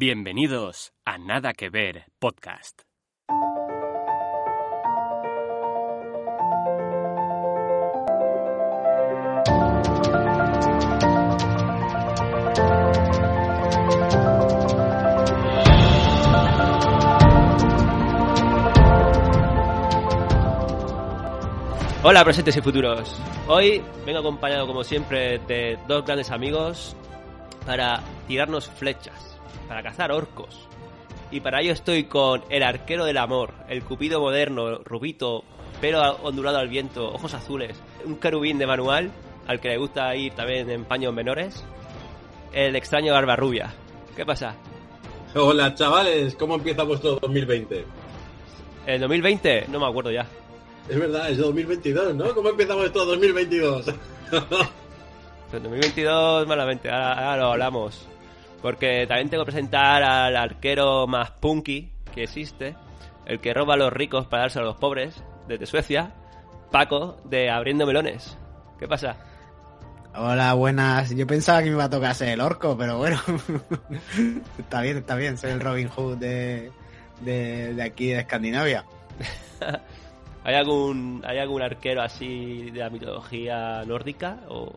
Bienvenidos a Nada que Ver Podcast. Hola presentes y futuros. Hoy vengo acompañado como siempre de dos grandes amigos para tirarnos flechas, para cazar orcos. Y para ello estoy con el arquero del amor, el cupido moderno, rubito, pelo ondulado al viento, ojos azules, un querubín de manual al que le gusta ir también en paños menores, el extraño barba rubia. ¿Qué pasa? Hola chavales, ¿cómo empieza vuestro 2020? El 2020, no me acuerdo ya. Es verdad, es 2022, ¿no? ¿Cómo empezamos esto 2022? El 2022 malamente, ahora, ahora lo hablamos. Porque también tengo que presentar al arquero más punky que existe, el que roba a los ricos para darse a los pobres, desde Suecia, Paco, de Abriendo Melones. ¿Qué pasa? Hola, buenas. Yo pensaba que me iba a tocar ser el orco, pero bueno. está bien, está bien. Soy el Robin Hood de, de, de aquí, de Escandinavia. ¿Hay algún, ¿Hay algún arquero así de la mitología nórdica o,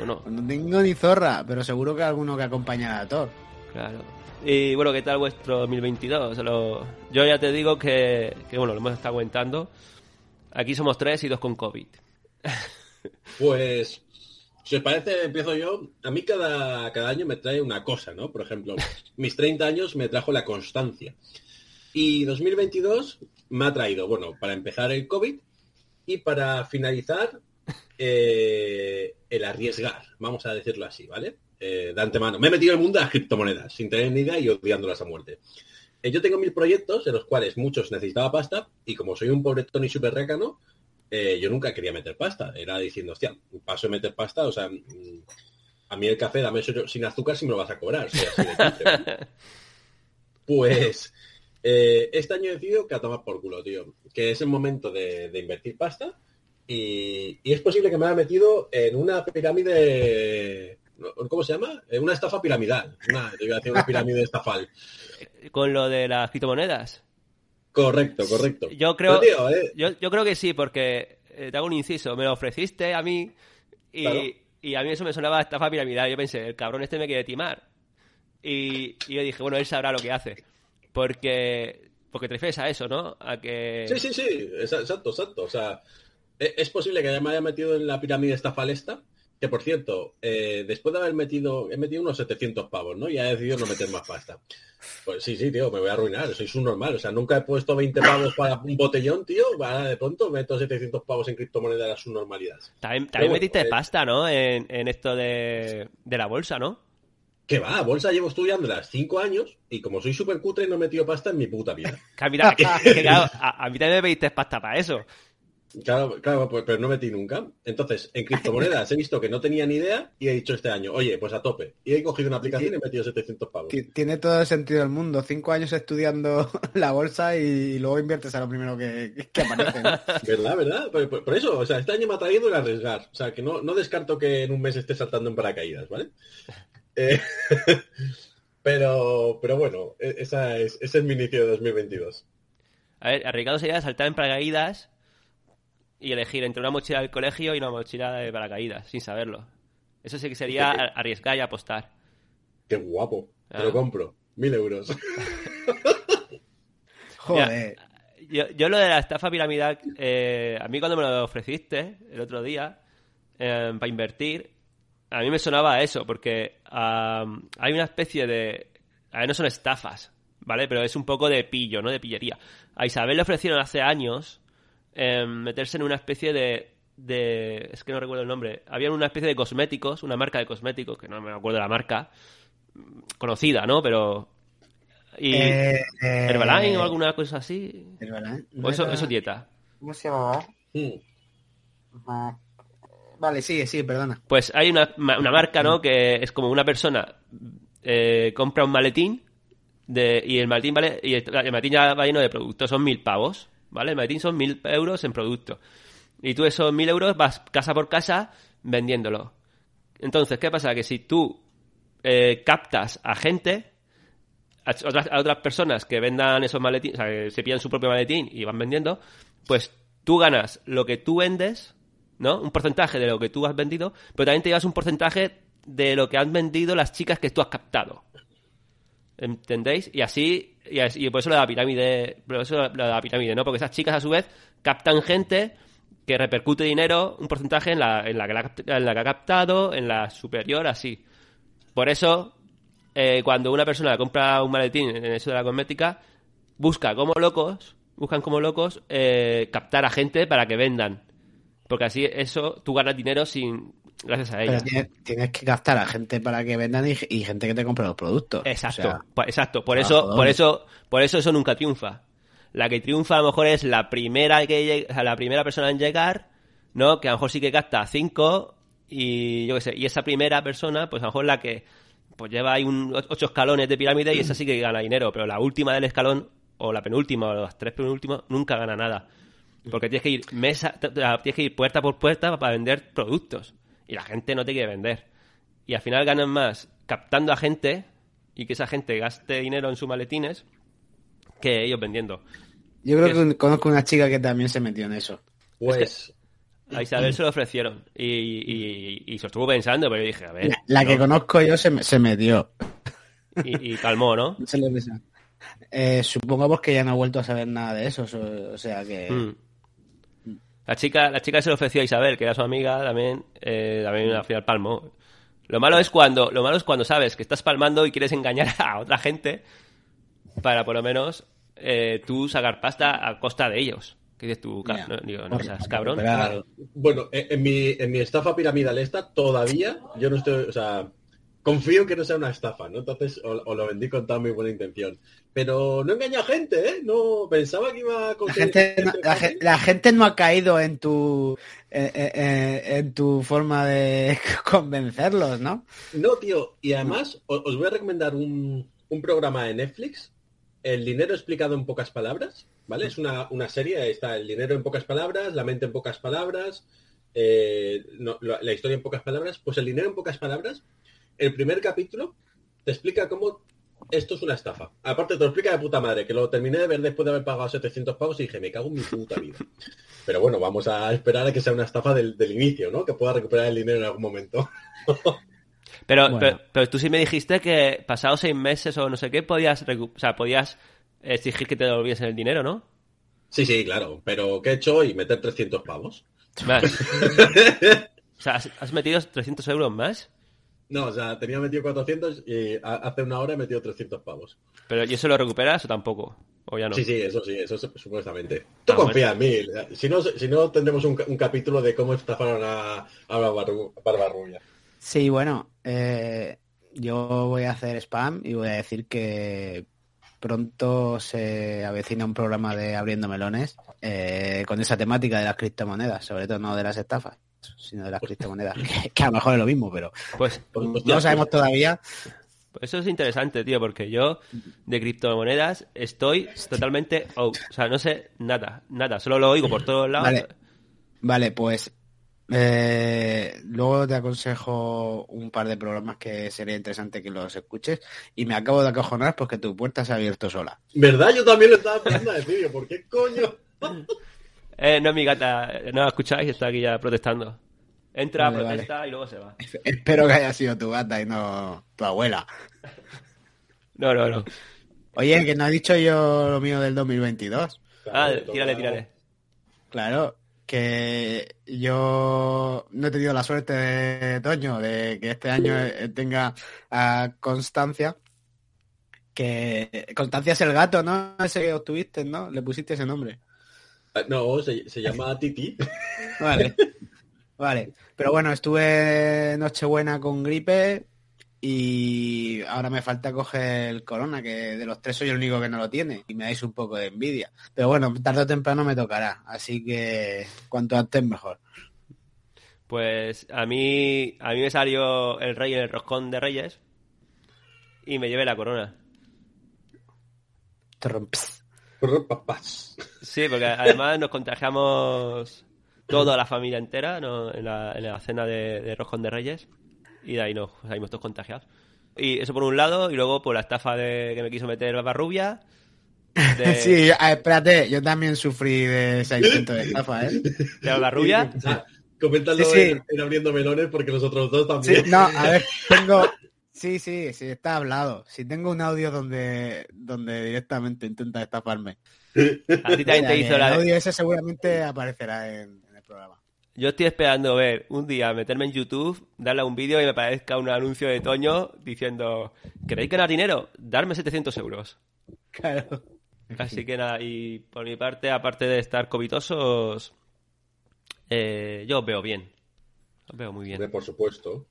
o no? No tengo ni zorra, pero seguro que alguno que acompaña a Thor. Claro. Y bueno, ¿qué tal vuestro 2022? Lo- Yo ya te digo que, que, bueno, lo hemos estado comentando. Aquí somos tres y dos con COVID. Pues, si os parece, empiezo yo. A mí cada, cada año me trae una cosa, ¿no? Por ejemplo, mis 30 años me trajo la constancia. Y 2022 me ha traído, bueno, para empezar el COVID y para finalizar eh, el arriesgar, vamos a decirlo así, ¿vale? Eh, de antemano. Me he metido en el mundo de las criptomonedas, sin tener ni idea y odiándolas a muerte. Eh, yo tengo mil proyectos, de los cuales muchos necesitaba pasta, y como soy un pobre Tony super récano, yo nunca quería meter pasta. Era diciendo, hostia, paso de meter pasta, o sea, mm, a mí el café dame eso sin azúcar si me lo vas a cobrar. Pues este año he decidido que a tomar por culo, tío. Que es el momento de, de invertir pasta. Y, y es posible que me haya metido en una pirámide. ¿Cómo se llama? En una estafa piramidal. Una, pirámide estafal. Con lo de las criptomonedas. Correcto, correcto. Yo creo, tío, eh, yo, yo creo que sí, porque eh, te hago un inciso. Me lo ofreciste a mí y, Claro. y a mí eso me sonaba a estafa piramidal. Yo pensé, el cabrón este me quiere timar. Y, y yo dije, bueno, él sabrá lo que hace. Porque, porque te refieres a eso, ¿no? A que... Sí, sí, sí, exacto, exacto. O sea, es posible que ya me haya metido en la pirámide estafal esta, que por cierto, eh, después de haber metido, he metido unos 700 pavos, ¿no? Y he decidido no meter más pasta. Pues sí, sí, tío, me voy a arruinar, soy un normal. O sea, nunca he puesto 20 pavos para un botellón, tío. Ahora de pronto meto 700 pavos en criptomonedas a la subnormalidad. También, Pero también bueno, metiste eh, pasta, ¿no? En, en esto de, de la bolsa, ¿no? Que va, bolsa llevo estudiándolas 5 años y como soy súper cutre no he metido pasta en mi puta vida. Que, mira, que- que claro, a, a mí también me pediste pasta para eso. Claro, claro, pues, pero no metí nunca. Entonces, en criptomonedas he visto que no tenía ni idea y he dicho este año, oye, pues a tope. Y he cogido una aplicación y he metido 700 pavos. Ti- Tiene todo el sentido del mundo. Cinco años estudiando la bolsa y luego inviertes a lo primero que, que aparece. ¿no? ¿Verdad, verdad? Por, por- por eso, o sea, este año me ha traído el arriesgar. O sea, que no, no descarto que en un mes esté saltando en paracaídas, ¿vale? Eh, pero, pero bueno, e- esa es, ese es mi inicio de 2022. A ver, arriesgado sería saltar en paracaídas y elegir entre una mochila del colegio y una mochila de paracaídas, sin saberlo. Eso sí que sería arriesgar y apostar. Qué guapo. Te Ah. lo compro. Mil euros. Joder. Yo, yo lo de la estafa piramidal, eh, a mí cuando me lo ofreciste el otro día eh, para invertir, a mí me sonaba a eso, porque am, hay una especie de... A ver, no son estafas, ¿vale? Pero es un poco de pillo, ¿no? De pillería. A Isabel le ofrecieron hace años eh, meterse en una especie de, de... Es que no recuerdo el nombre. Había una especie de cosméticos, una marca de cosméticos, que no me acuerdo la marca, conocida, ¿no? Pero... Y... Eh, eh, o alguna cosa así. Herbalife. O eso, ¿No eso era- dieta. ¿Cómo se llamaba? Ma- Vale, sigue, sí, perdona. Pues hay una, una marca, ¿no? Que es como una persona eh, compra un maletín de, y el maletín vale y el, el maletín ya va lleno de productos, son mil pavos, ¿vale? El maletín son mil euros en producto. Y tú esos mil euros vas casa por casa vendiéndolo. Entonces, ¿qué pasa? Que si tú eh, captas a gente, a otras, a otras personas que vendan esos maletines, o sea, que se pillan su propio maletín y van vendiendo, pues tú ganas lo que tú vendes, ¿no? Un porcentaje de lo que tú has vendido, pero también te llevas un porcentaje de lo que han vendido las chicas que tú has captado. ¿Entendéis? Y así, y, por eso lo de la pirámide, por eso lo de la pirámide, ¿no? Porque esas chicas a su vez captan gente que repercute dinero, un porcentaje en la, en la, que, la, en la que ha captado, en la superior, así. Por eso, eh, cuando una persona compra un maletín en eso de la cosmética, busca como locos, buscan como locos eh, captar a gente para que vendan. Porque así eso tú ganas dinero sin gracias a Pero ella. tienes, tienes que captar a gente para que vendan y, y gente que te compre los productos. Exacto, O sea, pa- exacto. Por ah, eso, por eso, por eso eso nunca triunfa. La que triunfa a lo mejor es la primera que o sea, la primera persona en llegar, ¿no? Que a lo mejor sí que capta cinco y yo qué sé, y esa primera persona, pues a lo mejor la que pues lleva ahí un ocho escalones de pirámide y esa sí que gana dinero, pero la última del escalón o la penúltima o las tres penúltimas nunca gana nada. Porque tienes que ir mesa, tienes que ir puerta por puerta para vender productos y la gente no te quiere vender. Y al final ganan más captando a gente y que esa gente gaste dinero en sus maletines que ellos vendiendo. Yo creo ¿Qué que conozco una chica que también se metió en eso. Pues A Isabel se lo ofrecieron y, y, y se lo estuvo pensando, pero yo dije, a ver, La, la que no. conozco yo se, me- se metió. y, y calmó, ¿no? Sé lo que. Eh, supongo porque ya no ha vuelto a saber nada de eso. so- O sea que. Mm. La chica, la chica se lo ofreció a Isabel, que era su amiga, también, eh, también al final palmó. Lo malo es cuando, lo malo es cuando sabes que estás palmando y quieres engañar a otra gente para por lo menos eh, tú sacar pasta a costa de ellos. ¿Qué dices tú? No, digo, no seas cabrón. Bueno, en en mi, en mi estafa piramidal esta todavía yo no estoy, o sea, confío que no sea una estafa, ¿no? Entonces, o, o lo vendí con toda mi buena intención. Pero no engaño a gente, ¿eh? No, pensaba que iba a La conseguir... gente, no, la, la gente no ha caído en tu eh, eh, eh, en tu forma de convencerlos, ¿no? No, tío, y además o- os voy a recomendar un, un programa de Netflix, El dinero explicado en pocas palabras, ¿vale? Es una, una serie, está el dinero en pocas palabras, la mente en pocas palabras, eh, no, la, la historia en pocas palabras, pues el dinero en pocas palabras, el primer capítulo te explica cómo esto es una estafa. Aparte te lo explica de puta madre, que lo terminé de ver después de haber pagado 700 pavos y dije, me cago en mi puta vida. Pero bueno, vamos a esperar a que sea una estafa del, del inicio, ¿no? Que pueda recuperar el dinero en algún momento. Pero, Bueno. pero, pero tú sí me dijiste que pasados seis meses o no sé qué, podías, recu- o sea, podías exigir que te devolviesen el dinero, ¿no? Sí, sí, claro, pero ¿qué he hecho? Y meter 300 pavos. Más. o sea, ¿has, has metido 300 euros más? No, o sea, tenía metido 400 y hace una hora he metido 300 pavos. Pero ¿y eso lo recuperas o tampoco? ¿O ya no? Sí, sí, eso sí, eso su- supuestamente. Tú Ah, confía en mí. Si no, si no tendremos un, ca- un capítulo de cómo estafaron a, a. Sí, bueno, eh, yo voy a hacer spam y voy a decir que pronto se avecina un programa de Abriendo Melones eh, con esa temática de las criptomonedas, sobre todo no de las estafas, sino de las criptomonedas, que, que a lo mejor es lo mismo, pero Pues, Pues, no sabemos todavía. pues eso es interesante, tío, porque yo de criptomonedas estoy totalmente out. O sea, no sé nada, nada. Solo lo oigo por todos lados. Vale. Vale, pues eh, luego te aconsejo un par de programas que sería interesante que los escuches y me acabo de acojonar porque tu puerta se ha abierto sola. ¿Verdad? Yo también lo estaba esperando a decir. ¿Por qué coño? Eh, no es mi gata, no la escucháis, está aquí ya protestando. Entra, Vale, protesta y luego se va. Espero que haya sido tu gata y no tu abuela. No, no, no. Oye, que no he dicho yo lo mío del 2022. Ah, Claro, toca- tírale, tírale. Claro, que yo no he tenido la suerte de Toño de que este año eh, tenga a Constancia. Que Constancia es el gato, ¿no? Ese que obtuviste, ¿no? Le pusiste ese nombre. Ah, No, se, se llama Titi. Vale. Vale. Pero bueno, estuve Nochebuena con gripe y ahora me falta coger el corona, que de los tres soy el único que no lo tiene y me dais un poco de envidia. Pero bueno, tarde o temprano me tocará, así que cuanto antes mejor. Pues a mí, a mí me salió el rey en el roscón de reyes y me llevé la corona. Trumps. Papás. Sí, porque además nos contagiamos toda la familia entera ¿no? en, la, en la cena de, de roscón de reyes y de ahí nos salimos todos contagiados. Y eso por un lado, y luego por la estafa de que me quiso meter Barbarrubia. De, Sí, espérate, yo también sufrí de ese intento de estafa, ¿eh? de Barbarrubia. Coméntalo Sí, sí. En, en abriendo melones porque los otros dos Sí, también. no, a ver, tengo... Sí, sí, sí, está hablado. Si tengo un audio donde, donde directamente intenta estafarme. A ti también te hizo el la. audio ese seguramente aparecerá en, en el programa. Yo estoy esperando ver un día meterme en YouTube, darle a un vídeo y me aparezca un anuncio de Toño diciendo: ¿Queréis ganar dinero? Darme 700 euros. Claro. Así que nada, y por mi parte, aparte de estar covitosos, eh, yo os veo bien. Os veo muy bien. Por supuesto.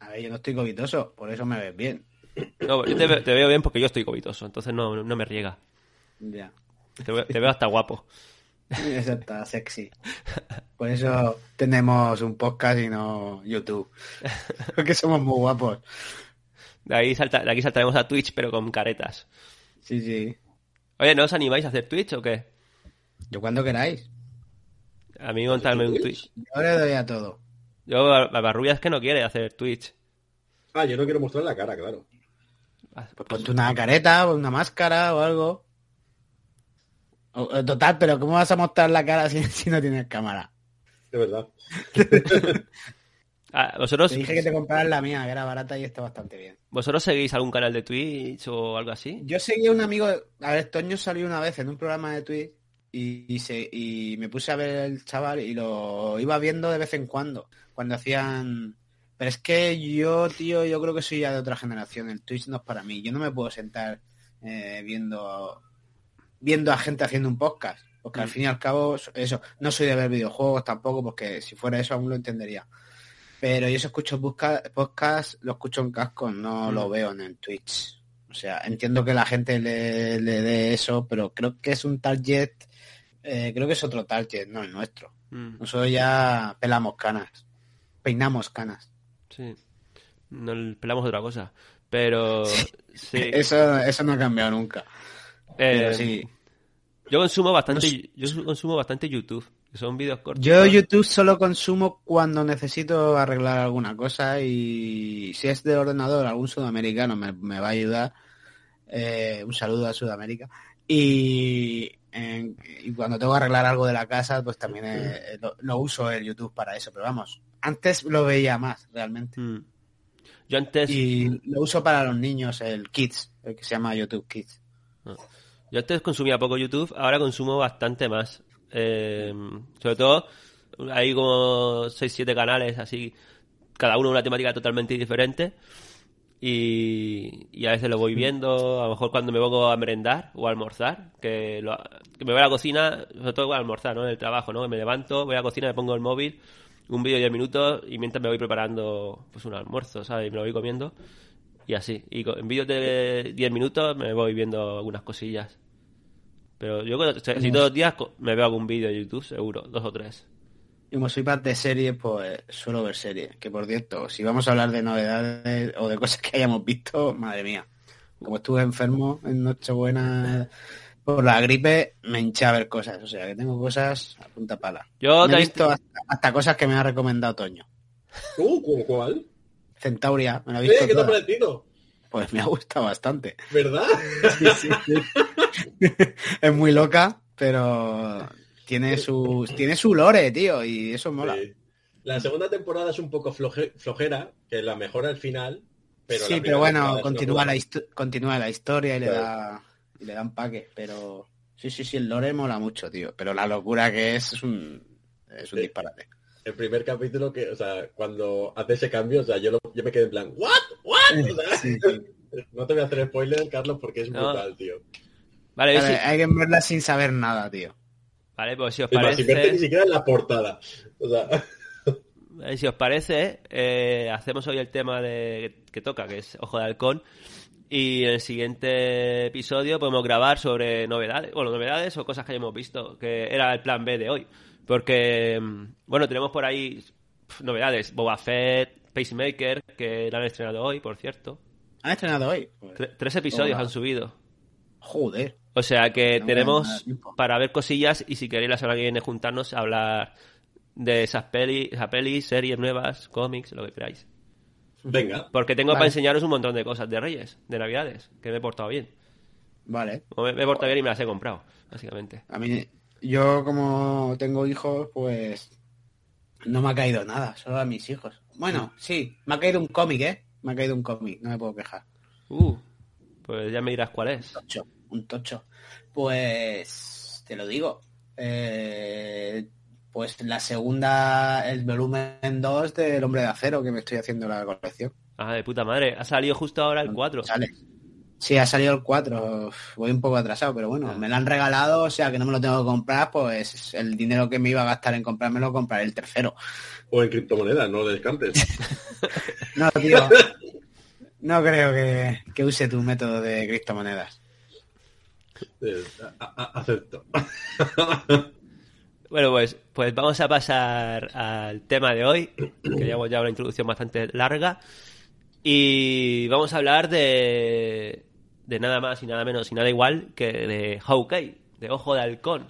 A ver, yo no estoy covitoso, por eso me ves bien. No, yo te, ve- te veo bien porque yo estoy covitoso, entonces no, no me riega. Ya. Te veo, te veo hasta guapo. Eso está sexy. Por eso tenemos un podcast y no YouTube. Porque somos muy guapos. De, ahí salta, de aquí saltaremos a Twitch, pero con caretas. Sí, sí. Oye, ¿no os animáis a hacer Twitch o qué? Yo cuando queráis. A mí montarme un? Twitch. Yo le doy a todo. Yo, Barbarrubia es que no quiere hacer Twitch. Ah, yo no quiero mostrar la cara, claro. Ah, Pues ponte una careta o una máscara o algo. O total, pero ¿cómo vas a mostrar la cara si, si no tienes cámara? De verdad. Ah, ¿vosotros, Te dije que te compraras la mía, que era barata y está bastante bien. ¿Vosotros seguís algún canal de Twitch o algo así? Yo seguí a un amigo, a ver, Toño salió una vez en un programa de Twitch y, y, se- y me puse a ver el chaval y lo iba viendo de vez en cuando, cuando hacían... Pero es que yo, tío, yo creo que soy ya de otra generación, el Twitch no es para mí, yo no me puedo sentar eh, viendo viendo a gente haciendo un podcast, porque al Mm. fin y al cabo, eso, no soy de ver videojuegos tampoco, porque si fuera eso aún lo entendería. Pero yo si escucho busca- podcast, lo escucho en casco, no Mm. lo veo en el Twitch. O sea, entiendo que la gente le, le dé eso, pero creo que es un target, eh, creo que es otro target, no el nuestro. Mm, Nosotros ya pelamos canas, peinamos canas. sí. No le pelamos otra cosa. Pero sí. Eso, eso no ha cambiado nunca. Pero Eh, sí. Yo consumo bastante, yo su- consumo bastante YouTube, son vídeos cortos. Yo YouTube solo consumo cuando necesito arreglar alguna cosa y si es de ordenador, algún sudamericano me, me va a ayudar. Eh, un saludo a Sudamérica. Y, en- y cuando tengo que arreglar algo de la casa, pues también eh, lo, lo uso el YouTube para eso. Pero vamos, antes lo veía más realmente. Mm. Yo antes, Y lo uso para los niños, el Kids, el que se llama YouTube Kids. yo antes consumía poco YouTube, ahora consumo bastante más. Eh, sobre todo, hay como 6-7 canales así, cada uno una temática totalmente diferente. Y, y a veces lo voy viendo, a lo mejor cuando me pongo a merendar o a almorzar, que, lo- que me voy a la cocina, sobre todo a almorzar, ¿no? En el trabajo, ¿no? Que me levanto, voy a la cocina, me pongo el móvil, un vídeo de 10 minutos y mientras me voy preparando pues un almuerzo, ¿sabes? Y me lo voy comiendo y así. Y en vídeos de 10 minutos me voy viendo algunas cosillas. Pero yo creo que si todos los días me veo algún vídeo de YouTube, seguro, dos o tres. Y como soy parte de series, pues suelo ver series. Que por cierto, si vamos a hablar de novedades o de cosas que hayamos visto, madre mía. Como estuve enfermo en Nochebuena por la gripe, me hinché a ver cosas. O sea, que tengo cosas a punta pala. Yo Me he visto hasta, hasta cosas que me ha recomendado Toño. Uh, ¿cómo cuál? Centauria, me la he Eh, visto ¿Qué te ha parecido? Pues me ha gustado bastante. ¿Verdad? es muy loca, pero tiene su, tiene su lore, tío, y eso mola. Sí. La segunda temporada es un poco floje- flojera, que la mejora al final. Pero sí, pero bueno, continúa la, histo- continúa la historia y le da y le dan paque, pero sí, sí, sí, el lore mola mucho, tío, pero la locura que es es un, es un Sí. disparate. El primer capítulo que, o sea, cuando hace ese cambio, o sea, yo, lo- yo me quedé en plan, ¿what? ¿what? O sea, Sí, no te voy a hacer spoiler, Carlos, porque es No. brutal, tío. Vale, hay que verla sin saber nada, tío. vale, pues si os Es más, ni parece, siquiera en la portada. O sea, si os parece, eh, hacemos hoy el tema de que toca, que es Ojo de Halcón. Y en el siguiente episodio podemos grabar sobre novedades, bueno, novedades o cosas que hayamos visto, que era el plan B de hoy. Porque, mm, bueno, tenemos por ahí novedades. Boba Fett, Pacemaker, que la han estrenado hoy, por cierto. ¿Han estrenado hoy? Tre- tres episodios Hola. han subido. joder. O sea que No tenemos para ver cosillas y si queréis la semana que viene juntarnos a hablar de esas pelis, esas pelis, series nuevas, cómics, lo que queráis. Venga. Porque tengo Vale. para enseñaros un montón de cosas de Reyes, de Navidades, que me he portado bien. Vale. O Me, me he portado bien y me las he comprado, básicamente. A mí, yo como tengo hijos, pues no me ha caído nada, solo a mis hijos. Bueno, sí, me ha caído un cómic, ¿eh? Me ha caído un cómic, no me puedo quejar. Uh, pues ya me dirás cuál es. Tocho, un tocho. Pues te lo digo. eh, pues la segunda, el volumen 2 del Hombre de Acero, que me estoy haciendo la colección. Ah, de puta madre. Ha salido justo ahora el 4. Sale. Sí, ha salido el 4. Voy un poco atrasado, pero bueno, me lo han regalado, o sea que no me lo tengo que comprar, pues el dinero que me iba a gastar en comprármelo, compraré el tercero. O en criptomonedas, no lo descartes. No, tío. No creo que, que use tu método de criptomonedas. Eh, a- a- acepto. Bueno, pues, pues vamos a pasar al tema de hoy, que llevamos ya una introducción bastante larga. Y vamos a hablar de, de nada más y nada menos y nada igual que de Hawkeye, de Ojo de Halcón,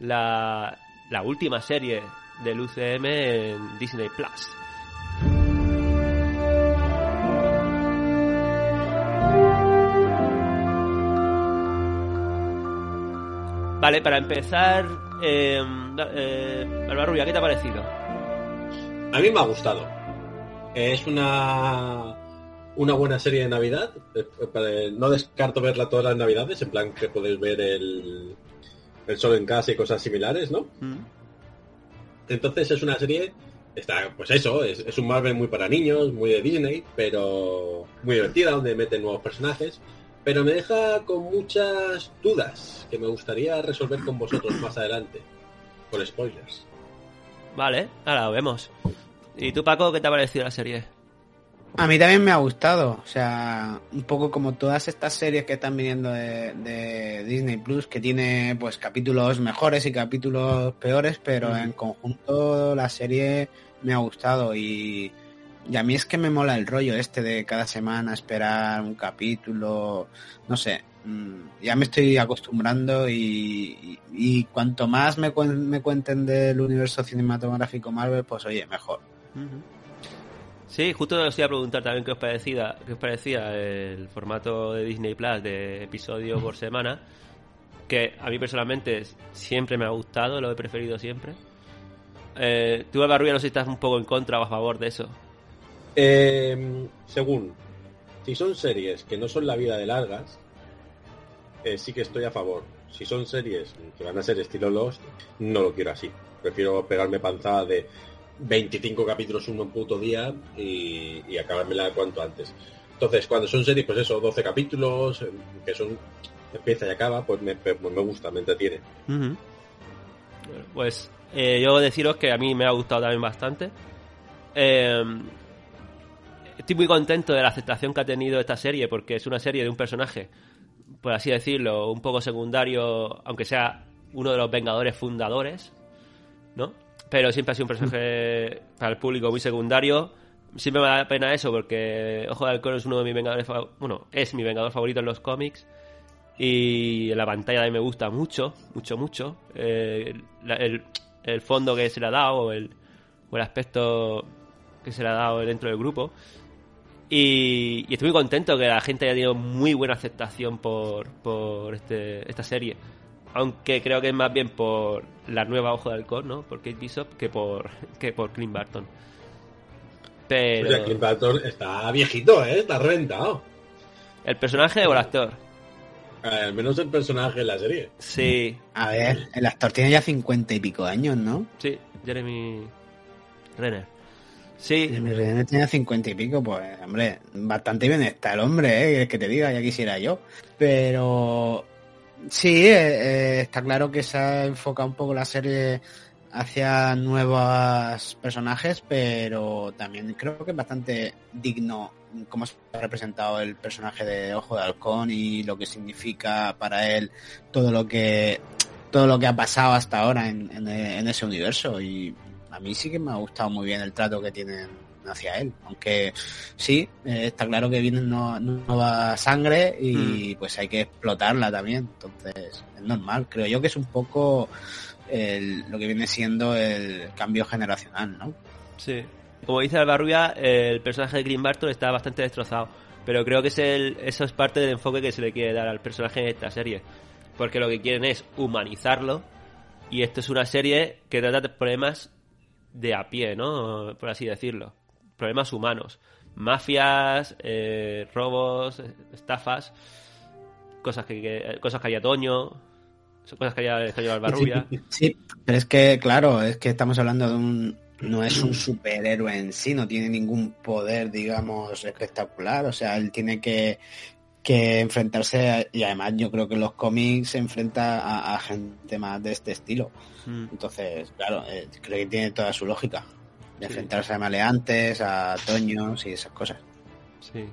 la, la última serie del UCM en Disney Plus. Vale, para empezar, eh, eh, Barbarrubia, ¿qué te ha parecido? A mí me ha gustado. Es una una buena serie de Navidad. Eh, eh, No descarto verla todas las Navidades, en plan que podéis ver el, el Sol en casa y cosas similares, ¿no? ¿Mm? Entonces es una serie, está, pues eso, es, es un Marvel muy para niños, muy de Disney, pero muy divertida, donde meten nuevos personajes. Pero me deja con muchas dudas que me gustaría resolver con vosotros más adelante, con spoilers. Vale, ahora lo vemos. ¿Y tú, Paco, qué te ha parecido la serie? A mí también me ha gustado, o sea, un poco como todas estas series que están viniendo de, de Disney Plus, que tiene pues capítulos mejores y capítulos peores, pero en conjunto la serie me ha gustado y, y a mí es que me mola el rollo este de cada semana esperar un capítulo, no sé, mm, ya me estoy acostumbrando y, y- y cuanto más me, cuen- me cuenten del universo cinematográfico Marvel, pues oye, mejor. Sí, justo os iba a preguntar también qué os parecía, qué os parecía el formato de Disney Plus de episodio por semana, que a mí personalmente siempre me ha gustado, lo he preferido siempre. Eh, tú, Barbarrubia, no sé si estás un poco en contra o a favor de eso. Eh, según, si son series que no son la vida de largas, eh, sí que estoy a favor. Si son series que van a ser estilo Lost, no lo quiero así. Prefiero pegarme panzada de 25 capítulos uno en puto día y, y acabármela cuanto antes. Entonces, cuando son series, pues eso, 12 capítulos, eh, que son empieza y acaba, pues me, pues me gusta, me entretiene. Pues eh, yo deciros que a mí me ha gustado también bastante. Eh, estoy muy contento de la aceptación que ha tenido esta serie porque es una serie de un personaje, por así decirlo, un poco secundario, aunque sea uno de los Vengadores fundadores, ¿no? Pero siempre ha sido un personaje para el público muy secundario. Siempre me da pena eso porque Ojo de Halcón es uno de mis Vengadores, bueno, es mi Vengador favorito en los cómics. Y en la pantalla de me gusta mucho, mucho, mucho. Eh, la- el, el fondo que se le ha dado, o el, o el aspecto que se le ha dado dentro del grupo. Y, y estoy muy contento que la gente haya tenido muy buena aceptación por, por este, esta serie. Aunque creo que es más bien por la nueva Ojo de Halcón, ¿no? Por Kate Bishop que por, que por Clint Barton. Pero... O sea, Clint Barton está viejito, ¿eh? Está reventado. ¿El personaje o el actor? Eh, al menos el personaje en la serie. Sí, A ver, el actor tiene ya cincuenta y pico años, ¿no? sí, Jeremy Renner. Sí, Mi René tenía cincuenta y pico, pues, hombre, bastante bien está el hombre, ¿eh? que te diga, ya quisiera yo. Pero sí, eh, eh, está claro que se ha enfocado un poco la serie hacia nuevos personajes, pero también creo que es bastante digno cómo se ha representado el personaje de Ojo de Halcón y lo que significa para él todo lo que todo lo que ha pasado hasta ahora en, en- en ese universo y a mí sí que me ha gustado muy bien el trato que tienen hacia él, aunque sí, eh, está claro que viene no- nueva sangre y pues hay que explotarla también, entonces es normal, creo yo que es un poco el- lo que viene siendo el cambio generacional, ¿no? sí. como dice Albarrubia, el personaje de Green Barton está bastante destrozado. Pero creo que es el, eso es parte del enfoque que se le quiere dar al personaje en esta serie. Porque lo que quieren es humanizarlo. Y esto es una serie que trata de problemas de a pie, ¿no? Por así decirlo. Problemas humanos. Mafias, eh, robos, estafas, cosas que, que- cosas que haría Toño, cosas que haría, que haría. Sí, pero es que, claro, es que estamos hablando de un... No es un superhéroe en sí, no tiene ningún poder, digamos, espectacular. O sea, él tiene que, que enfrentarse, a- y además yo creo que los cómics se enfrenta a, a gente más de este estilo. Mm. Entonces, claro, eh, creo que tiene toda su lógica. De Sí. enfrentarse a maleantes, a toños y esas cosas. Sí.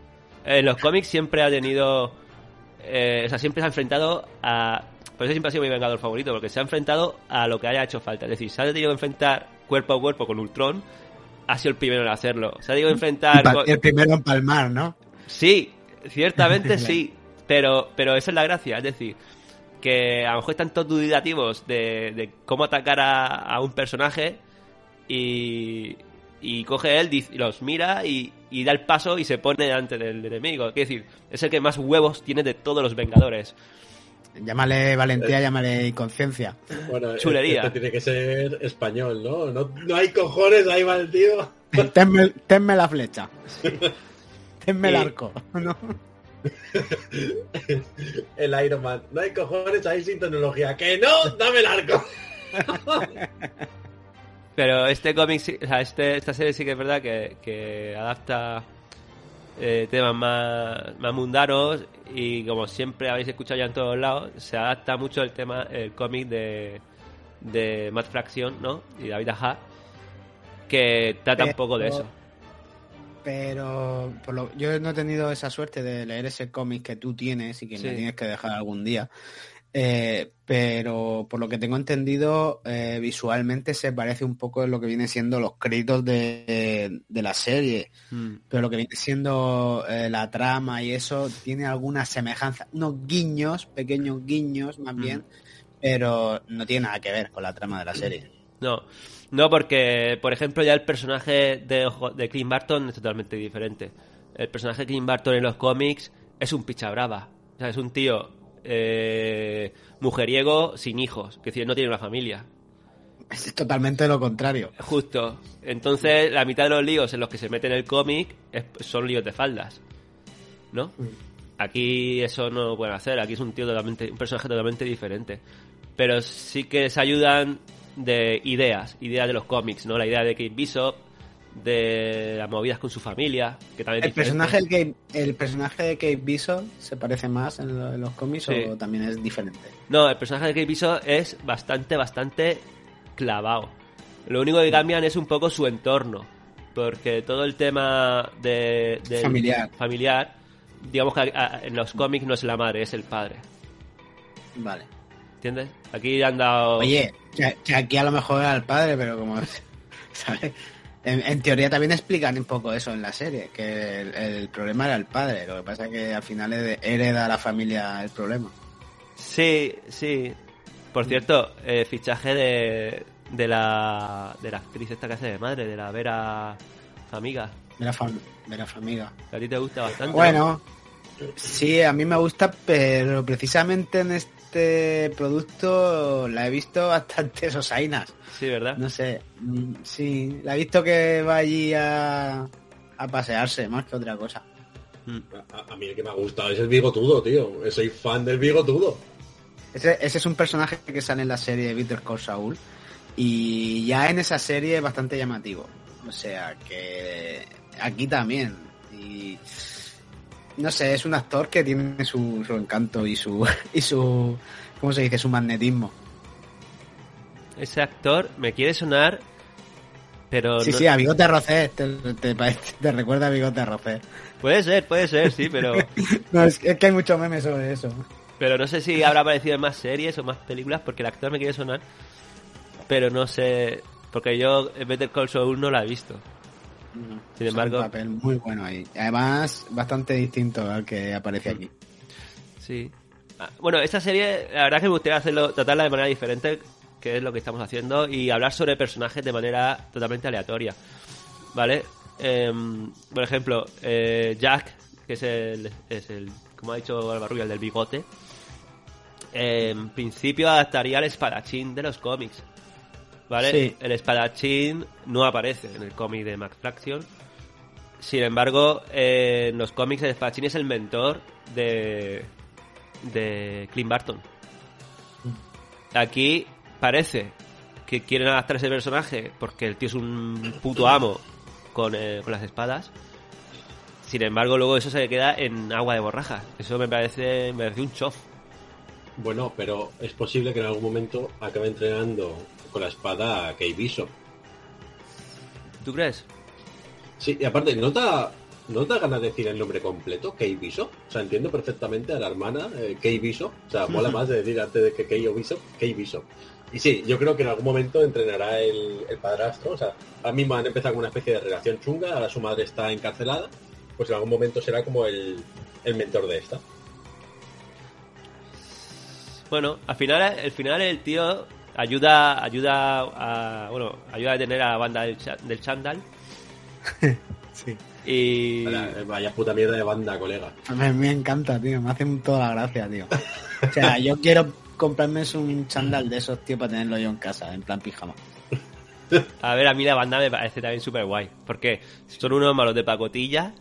En los cómics siempre ha tenido. eh, o sea, siempre se ha enfrentado a. Por eso siempre ha sido mi vengador favorito, porque se ha enfrentado a lo que haya hecho falta. Es decir, se ha tenido que enfrentar cuerpo a cuerpo con Ultron, ha sido el primero en hacerlo. Se ha tenido que enfrentar. con- El primero en palmar, ¿no? Sí, ciertamente sí. Pero, pero esa es la gracia. Es decir, que a lo mejor están todos dudativos de, de cómo atacar a, a un personaje y, y coge él, los mira y, y da el paso y se pone delante del enemigo. Es decir, es el que más huevos tiene de todos los Vengadores. Llámale valentía, llámale conciencia. Bueno, Chulería. este tiene que ser español, ¿no? No, no hay cojones, ahí va el tío. Tenme, tenme la flecha. Tenme el Sí. arco. ¿no? El Iron Man. No hay cojones ahí sin tecnología. ¡Que no! ¡Dame el arco! Pero este cómic, o sea, este, esta serie sí que es verdad que, que adapta eh, temas más, más mundanos y como siempre habéis escuchado ya en todos lados, se adapta mucho el tema, el cómic de, de Matt Fraction, ¿no? Y David Aja, que trata un poco de eso. Pero por lo- yo no he tenido esa suerte de leer ese cómic que tú tienes y que Sí. me tienes que dejar algún día. Eh, pero por lo que tengo entendido, eh, visualmente se parece un poco a lo que viene siendo los créditos de, de la serie. Mm. Pero lo que viene siendo eh, la trama y eso tiene alguna semejanza, unos guiños, pequeños guiños más bien, pero no tiene nada que ver con la trama de la serie. No, no porque, por ejemplo, ya el personaje de, de Clint Barton es totalmente diferente. El personaje de Clint Barton en los cómics es un picha brava. O sea, es un tío eh, mujeriego sin hijos, que decir, no tiene una familia. Es totalmente lo contrario. Justo. Entonces, la mitad de los líos en los que se mete en el cómic es- son líos de faldas. ¿No? Aquí eso no lo pueden hacer. Aquí es un tío totalmente, un personaje totalmente diferente. Pero sí que se ayudan de ideas, ideas de los cómics, ¿no? La idea de Kate Bishop, de las movidas con su familia, que también El personaje, de Kate, el personaje de Kate Bishop se parece más en, lo- en los cómics Sí. o también es diferente. No, el personaje de Kate Bishop es bastante, bastante clavado. Lo único que cambian es un poco su entorno. Porque todo el tema de, Familiar. familiar, digamos que a- a- en los cómics no es la madre, es el padre. Vale. ¿Entiendes? Aquí han dado. Oye, que, aquí a lo mejor era el padre, pero como... ¿sabes? En, en teoría también explican un poco eso en la serie, que el, el problema era el padre, lo que pasa es que al final he- hereda a la familia el problema. Sí, sí. Por cierto, eh, fichaje de, de, la, de la actriz esta que hace de madre, de la Vera Amiga. De la, fam- familia. Que a ti te gusta bastante. ¿no? Bueno, sí, a mí me gusta, pero precisamente en este producto la he visto bastante sosainas. Sí, ¿verdad? No sé, mm, sí, la he visto que va allí a, a pasearse más que otra cosa. Mm. A, a mí el que me ha gustado es el bigotudo, tío. Soy fan del bigotudo. Ese, ese es un personaje que sale en la serie de Better Call Saul y ya en esa serie es bastante llamativo. O sea que aquí también. Y no sé, es un actor que tiene su, su encanto y su, y su, ¿cómo se dice? Su magnetismo. Ese actor me quiere sonar, pero Sí, no- sí, a Bigote Rocés, te, te, te recuerda a Bigote Rocés. puede ser, puede ser, sí, pero No, es, es que hay muchos memes sobre eso. pero no sé si habrá aparecido en más series o más películas porque el actor me quiere sonar, pero no sé, porque yo Better Call Saul no la he visto. Sin es embargo- un papel muy bueno ahí. Además, bastante distinto al que aparece aquí. Sí. Ah, Bueno, esta serie, la verdad que me gustaría hacerlo, tratarla de manera diferente, que es lo que estamos haciendo, y hablar sobre personajes de manera totalmente aleatoria. ¿vale? Em, por ejemplo, eh, Jack, que es el, es el, como ha dicho Barbarrubia, el del bigote, en principio adaptaría al espadachín de los cómics. ¿Vale? Sí. El espadachín no aparece en el cómic de Max Fraction. Sin embargo, eh, en los cómics el espadachín es el mentor de, de Clint Barton. Aquí parece que quieren adaptar ese personaje porque el tío es un puto amo con, eh, con las espadas. Sin embargo, luego eso se queda en agua de borraja. Eso me parece, me parece un chof. Bueno, pero es posible que en algún momento acabe entrenando con la espada a Bishop. ¿Tú crees? Sí, y aparte, ¿no te, da, ¿no te da ganas de decir el nombre completo? Kei Bishop. O sea, entiendo perfectamente a la hermana eh, Bishop. O sea, mola más de decir antes de que Kei o Bishop. Y sí, yo creo que en algún momento entrenará el, el padrastro. O sea, ahora mismo han empezado con una especie de relación chunga. Ahora su madre está encarcelada. Pues en algún momento será como el, el mentor de esta. Bueno, al final, al final el tío ayuda, ayuda a, bueno, ayuda a detener a la banda del, cha- del Chandal Sí. y Vaya, vaya puta mierda de banda, colega. Me, me encanta, tío. Me hacen toda la gracia, tío. O sea, yo quiero comprarme un chándal de esos, tío, para tenerlo yo en casa, en plan pijama. a ver, a mí la banda me parece también súper guay, porque son unos malos de pacotilla,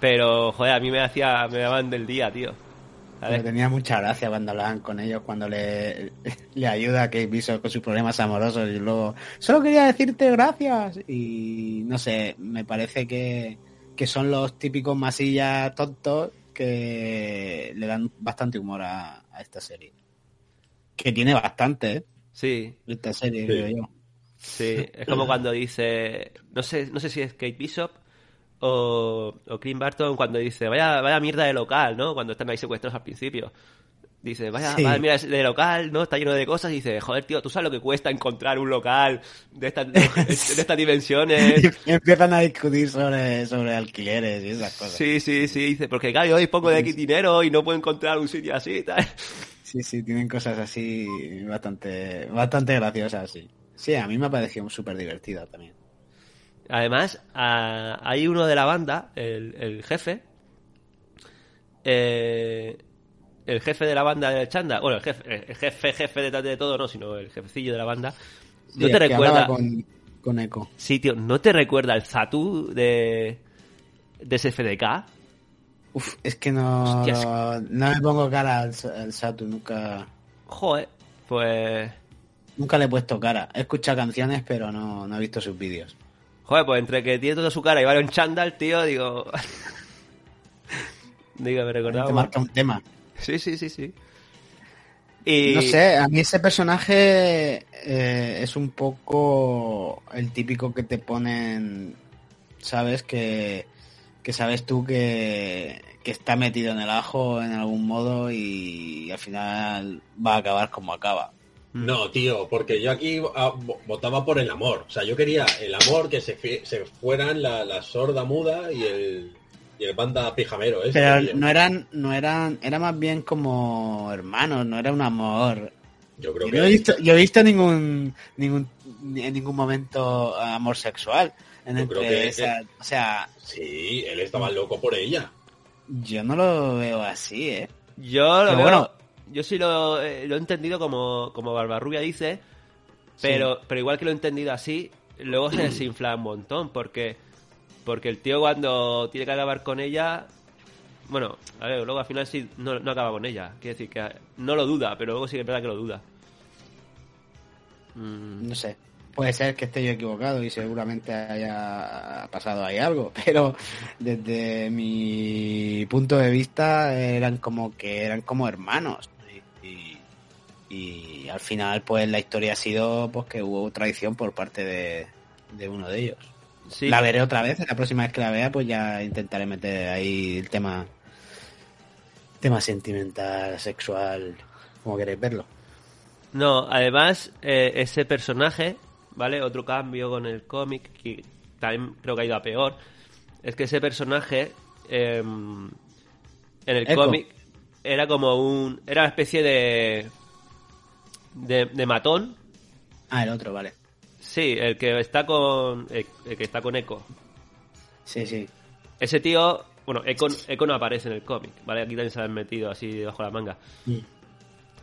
pero joder, a mí me hacía, me daban del día, tío. Tenía mucha gracia cuando hablaban con ellos, cuando le, le ayuda a Kate Bishop con sus problemas amorosos y luego, solo quería decirte gracias. Y no sé, me parece que, que son los típicos masillas tontos que le dan bastante humor a, a esta serie. Que tiene bastante, ¿eh? Sí, Esta serie, Sí. creo yo. sí, es como cuando dice, no sé, no sé si es Kate Bishop o, o Clint Barton cuando dice, vaya, vaya mierda de local, ¿no? Cuando están ahí secuestrados al principio. Dice, vaya, Sí. vaya mierda de local, ¿no? Está lleno de cosas. Y dice, joder, tío, ¿tú sabes lo que cuesta encontrar un local de estas, de estas dimensiones? Y empiezan a discutir sobre, sobre alquileres y esas cosas. Sí, sí, sí, dice, porque claro, yo hoy pongo de X dinero y no puedo encontrar un sitio así y tal. Sí, sí, tienen cosas así bastante, bastante graciosas, sí. Sí, a mí me ha parecido súper divertida también. Además, a- hay uno de la banda, el, el jefe, eh, el jefe de la banda del Chanda, bueno, el jefe, el jefe, jefe de, de todo, no, sino el jefecillo de la banda, no te recuerda, con, con Echo. sí, tío, no te recuerda el Zatu de, de SFDK. Uf, es que no, Hostias. no me pongo cara al, al Satu, nunca, Joder, pues, nunca le he puesto cara. He escuchado canciones, pero no, no he visto sus vídeos. Joder, pues entre que tiene toda su cara y vale un chándal, tío, digo, digo, me recordaba. Te marca un tema. Sí, sí, sí, sí. Y... No sé, a mí ese personaje eh, es un poco el típico que te ponen, sabes, que, que sabes tú que, que está metido en el ajo en algún modo y, al final va a acabar como acaba. No, tío, porque yo aquí ah, vo- votaba por el amor. O sea, yo quería el amor que se, se fueran la, la sorda muda y el, y el banda pijamero. ese, Pero tío. no eran, no eran, era más bien como hermanos, no era un amor. Yo creo Yo que no he visto, yo he visto ningún, ningún, en ningún momento amor sexual en Yo creo que- esa, o sea, sí, él estaba loco por ella. yo no lo veo así, eh. Yo lo Pero veo- bueno. Yo sí lo, eh, lo he entendido como, como Barbarrubia dice, pero, pero igual que lo he entendido así, luego se desinfla un montón, porque, porque el tío cuando tiene que acabar con ella, bueno, a ver, luego al final sí no, no acaba con ella, quiere decir que no lo duda, pero luego sí que es verdad que lo duda. Mm, No sé. Puede ser que esté yo equivocado y seguramente haya pasado ahí algo, pero desde mi punto de vista eran como que eran como hermanos. Y, al final pues la historia ha sido pues que hubo traición por parte de, de uno de ellos. sí, La veré otra vez, la próxima vez que la vea pues ya intentaré meter ahí el tema tema sentimental, sexual, como queréis verlo. No, además, eh, ese personaje, ¿vale? Otro cambio con el cómic, que también creo que ha ido a peor, es que ese personaje eh, en el cómic era como un... Era una especie de... De, de matón, Ah, el otro, vale. Sí, el que está con. El, el que está con Echo. Sí, sí. Ese tío. Bueno, Echo, Echo no aparece en el cómic, ¿vale? Aquí también se han metido así debajo de la manga. Mm.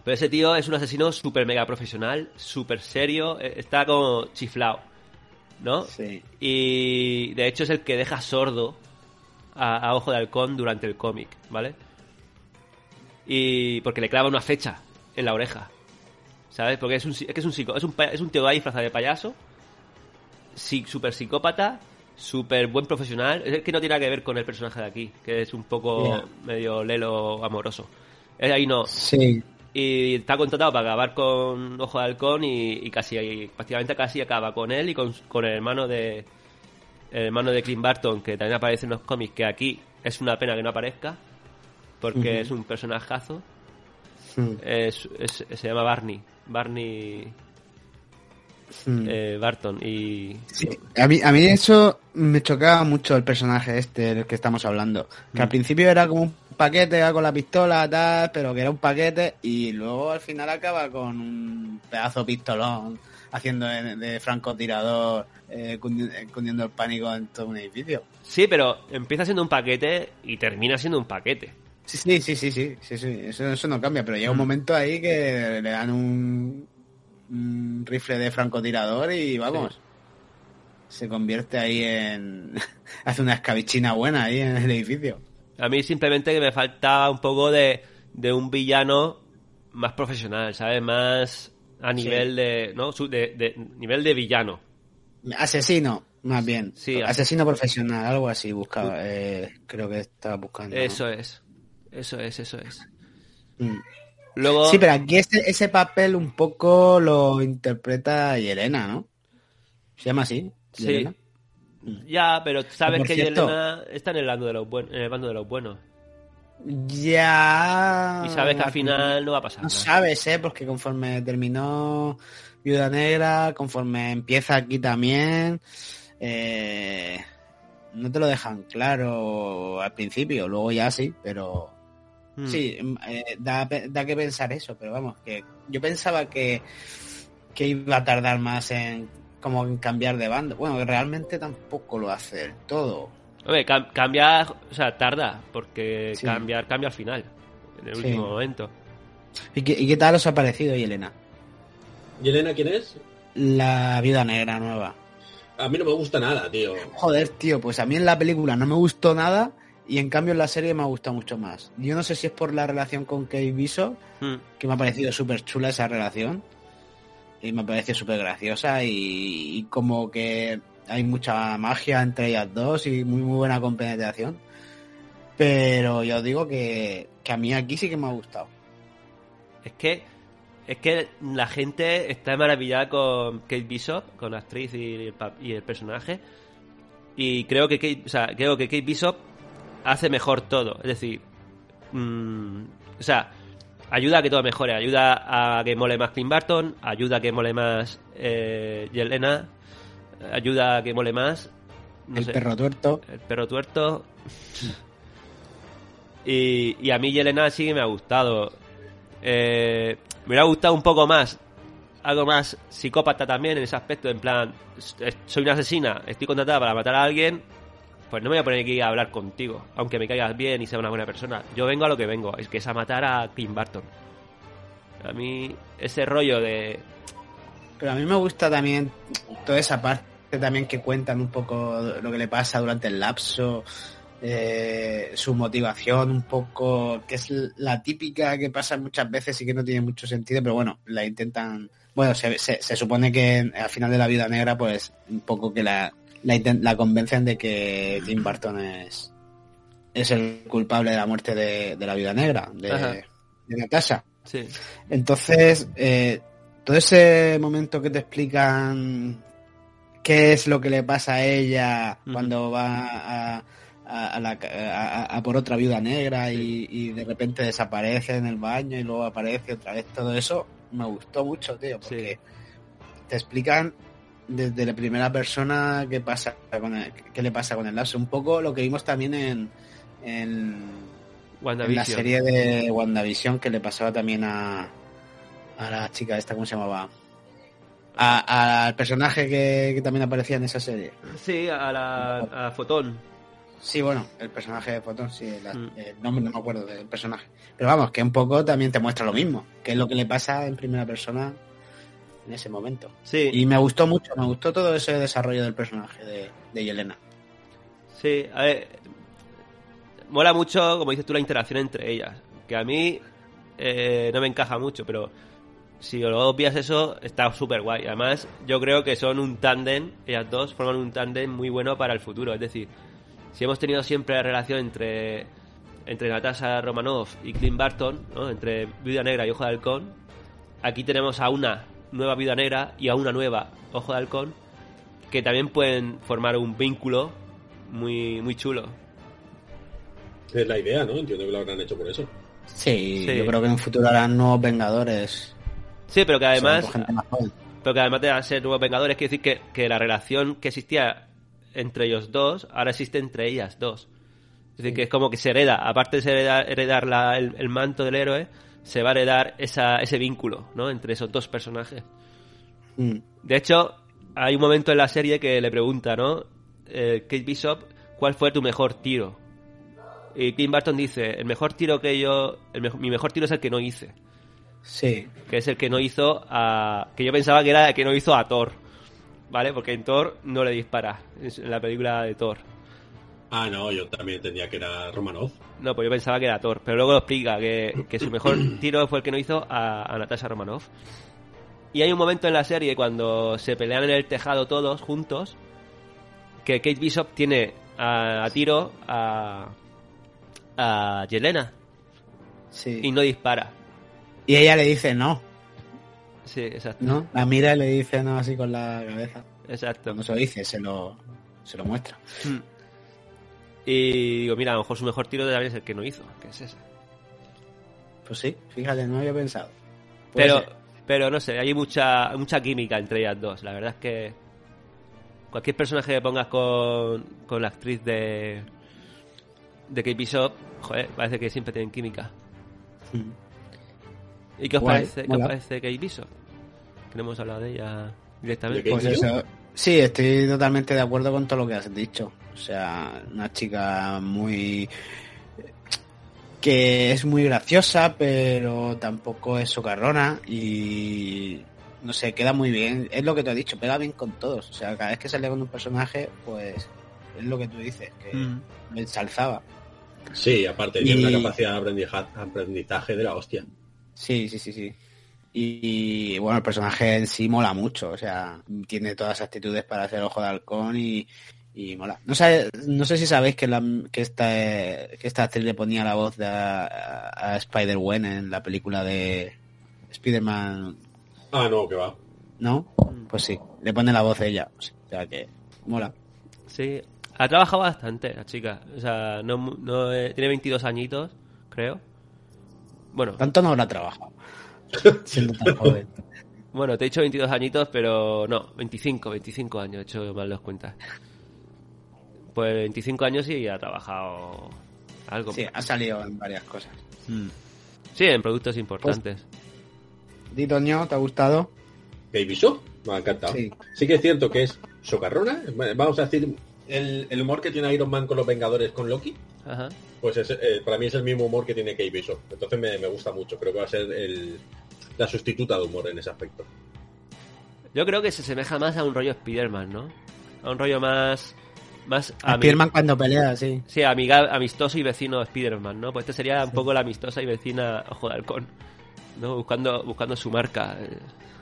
Pero ese tío es un asesino súper mega profesional, súper serio, eh, está como chiflado, ¿no? Sí. Y de hecho es el que deja sordo a, a Ojo de Halcón durante el cómic, ¿vale? Y porque le clava una fecha en la oreja, ¿sabes? Porque es un, es que es un, psico- es un, es un tío ahí disfrazado de payaso, sí, súper psicópata, súper buen profesional. Es que no tiene nada que ver con el personaje de aquí, que es un poco medio lelo amoroso. Es ahí no. Sí. Y está contratado para acabar con Ojo de Halcón y, y casi prácticamente casi acaba con él y con, con el hermano de el hermano de Clint Barton que también aparece en los cómics que aquí es una pena que no aparezca porque es un personajazo es, es- se llama Barney Barney mm. eh, Barton y Sí, a mí, a mí eso me chocaba mucho el personaje este del que estamos hablando. Que al Mm. principio era como un paquete con la pistola, tal, pero que era un paquete y luego al final acaba con un pedazo de pistolón haciendo de, de francotirador, eh, cundiendo el pánico en todo un edificio. sí pero empieza siendo un paquete y termina siendo un paquete Sí, sí, sí, sí, sí, sí, Eso, eso no cambia, pero llega un Mm. momento ahí que le dan un, un rifle de francotirador y vamos, se convierte ahí en... hace una escabichina buena ahí en el edificio. A mí simplemente que me falta un poco de, de un villano más profesional, ¿sabes? Más a nivel de, ¿no? Su- de, de- nivel de villano. Asesino, más bien. Sí, asesino profesional, algo así buscaba, eh, creo que estaba buscando. ¿no? Eso es. Eso es, eso es. Mm. Luego, Sí, pero aquí ese, ese papel un poco lo interpreta Yelena, ¿no? Se llama así. Sí. Yelena. ya, pero sabes que cierto- Yelena está en el bando de los buenos, en el bando de los buenos. Ya. Y sabes que al final no va a pasar No sabes, ¿eh? Porque conforme terminó Viuda Negra, conforme empieza aquí también, eh, no te lo dejan claro al principio, luego ya sí, pero Mm. sí, mm, eh, da, da que pensar eso, pero vamos, que yo pensaba que, que iba a tardar más en como en cambiar de bando. Bueno, que realmente tampoco lo hace del todo. Hombre, cam- cambia, o sea, tarda, porque Sí. cambiar cambia al final, en el Sí. último momento. ¿Y qué, y qué tal os ha parecido, Yelena? ¿Y Elena quién es? La Viuda Negra nueva. A mí no me gusta nada, tío. Joder, tío, pues a mí en la película no me gustó nada y en cambio en la serie me ha gustado mucho más. Yo no sé si es por la relación con Kate Bishop, Mm. que me ha parecido súper chula esa relación y me parece súper graciosa y, y como que hay mucha magia entre ellas dos y muy, muy buena compenetración. Pero yo os digo que, que a mí aquí sí que me ha gustado. Es que es que la gente está maravillada con Kate Bishop, con la actriz y el, y el personaje. Y creo que Kate, o sea, creo que Kate Bishop hace mejor todo. Es decir, mm, o sea, ayuda a que todo mejore, ayuda a que mole más Clint Barton, ayuda a que mole más eh, Yelena, ayuda a que mole más no el sé, perro tuerto. el perro tuerto. Y, y a mí Yelena sí que me ha gustado. Eh, me hubiera gustado un poco más. Algo más psicópata también en ese aspecto. En plan, soy una asesina, estoy contratada para matar a alguien. Pues no me voy a poner aquí a hablar contigo. Aunque me caigas bien y sea una buena persona. Yo vengo a lo que vengo. Es que es a matar a Tim Burton. A mí ese rollo de... Pero a mí me gusta también toda esa parte también que cuentan un poco lo que le pasa durante el lapso, eh, su motivación un poco, que es la típica que pasa muchas veces y que no tiene mucho sentido, pero bueno, la intentan, bueno, se, supone que al final de la vida negra, pues un poco que la, la, la convencen de que Tim Burton es, es el culpable de la muerte de, de la vida negra, de, de Natasha. Sí. Entonces, eh, todo ese momento que te explican qué es lo que le pasa a ella cuando va a, a- a la a- por otra viuda negra y, y de repente desaparece en el baño y luego aparece otra vez, todo eso me gustó mucho, tío, porque te explican desde la primera persona qué pasa con el- qué le pasa con el lapso. Un poco lo que vimos también en, en, en la serie de WandaVision que le pasaba también a, a la chica esta, ¿cómo se llamaba? A- Al personaje que, que también aparecía en esa serie. Sí, a la a Fotón. Sí, bueno, el personaje de Fotón, sí, la- Mm. el nombre no me acuerdo del personaje. Pero vamos, que un poco también te muestra lo mismo, que es lo que le pasa en primera persona en ese momento. Sí, Y me gustó mucho, me gustó todo ese desarrollo del personaje de, de Yelena. sí. A ver, mola mucho, como dices tú, la interacción entre ellas. Que a mí eh, no me encaja mucho, pero si luego obvias eso, está súper guay. Además, yo creo que son un tándem, ellas dos forman un tándem muy bueno para el futuro. Es decir, si hemos tenido siempre la relación entre, entre Natasha Romanoff y Clint Barton, ¿no? entre Viuda Negra y Ojo de Halcón, aquí tenemos a una nueva Viuda Negra y a una nueva Ojo de Halcón, que también pueden formar un vínculo muy, muy chulo. Es la idea, ¿no? Entiendo que lo habrán hecho por eso. Sí, Sí. yo creo que en un futuro harán nuevos Vengadores. Sí, pero que además, pero que además de ser nuevos Vengadores, quiere decir que, que la relación que existía entre ellos dos, ahora existe entre ellas dos. Es decir, que es como que se hereda, aparte de heredar, heredar la- el, el manto del héroe, se va a heredar esa, ese vínculo, ¿no? Entre esos dos personajes. Mm. De hecho, hay un momento en la serie que le pregunta, ¿no? Eh, Kate Bishop, ¿cuál fue tu mejor tiro? Y Tim Burton dice, el mejor tiro que yo, el mi mejor tiro es el que no hice, Sí, que es el que no hizo a, que yo pensaba que era el que no hizo a Thor, ¿vale? Porque en Thor no le dispara, en la película de Thor. Ah, no, yo también entendía que era Romanov. No, pues yo pensaba que era Thor, pero luego lo explica, que, que su mejor tiro fue el que no hizo a, a Natasha Romanoff. Y hay un momento en la serie cuando se pelean en el tejado todos juntos, que Kate Bishop tiene a, a tiro a, a Yelena sí. y no dispara. Y ella le dice no, Sí, exacto. ¿no? La mira y le dice no así con la cabeza. Exacto. Cuando se lo dice, se lo, se lo muestra. Mm. Y digo, mira, a lo mejor su mejor tiro también es el que no hizo, que es ese. Pues sí, fíjate, no había pensado. Puede Pero, ser. pero no sé, hay mucha, mucha química entre ellas dos. La verdad es que cualquier personaje que pongas con, con la actriz de, de Kate Bishop, joder, parece que siempre tienen química. Mm. ¿Y qué os Guay, parece, qué os parece Kate Bishop? Que no hemos hablado de ella directamente. ¿De Pues eso. Sí, estoy totalmente de acuerdo con todo lo que has dicho. O sea, una chica muy que es muy graciosa, pero tampoco es socarrona y no sé, queda muy bien. Es lo que te he dicho, pega bien con todos. O sea, cada vez que sale con un personaje, pues es lo que tú dices, que Mm. me ensalzaba. Sí, aparte, Y- tiene una capacidad de aprendizaje, aprendizaje de la hostia. Sí, sí, sí, sí. Y, bueno, el personaje en sí mola mucho, o sea, tiene todas las actitudes para hacer ojo de halcón y, y mola. No sé, no sé si sabéis que, la, que, esta, que esta actriz le ponía la voz de a, a Spider-Gwen en la película de Spider-Man, Ah, no, que va. ¿no? Pues sí, le pone la voz de ella, o sea que mola. Sí, ha trabajado bastante la chica. O sea, no, no, eh, tiene 22 añitos, creo. Bueno, Tanto no habrá trabajado, siendo tan joven. Bueno, te he dicho 22 añitos, pero no, 25, 25 años, he hecho mal las cuentas. Pues 25 años y ha trabajado algo. Sí, ha salido en varias cosas. Sí, en productos importantes. Di, Toño, ¿te ha gustado? Kate Bishop, me ha encantado. Sí. Sí. que es cierto que es socarrona. Vamos a decir, el, el humor que tiene Iron Man con los Vengadores con Loki, Ajá. pues es, eh, para mí es el mismo humor que tiene Kate Bishop. Entonces me, me gusta mucho. Creo que va a ser el, la sustituta de humor en ese aspecto. Yo creo que se asemeja más a un rollo Spider-Man, ¿no? A un rollo más... más Spiderman cuando pelea, sí. Sí, amiga, amistoso y vecino Spider-Man, ¿no? Pues este sería un poco la amistosa y vecina Ojo de Halcón, ¿no? Buscando, buscando su marca. eh.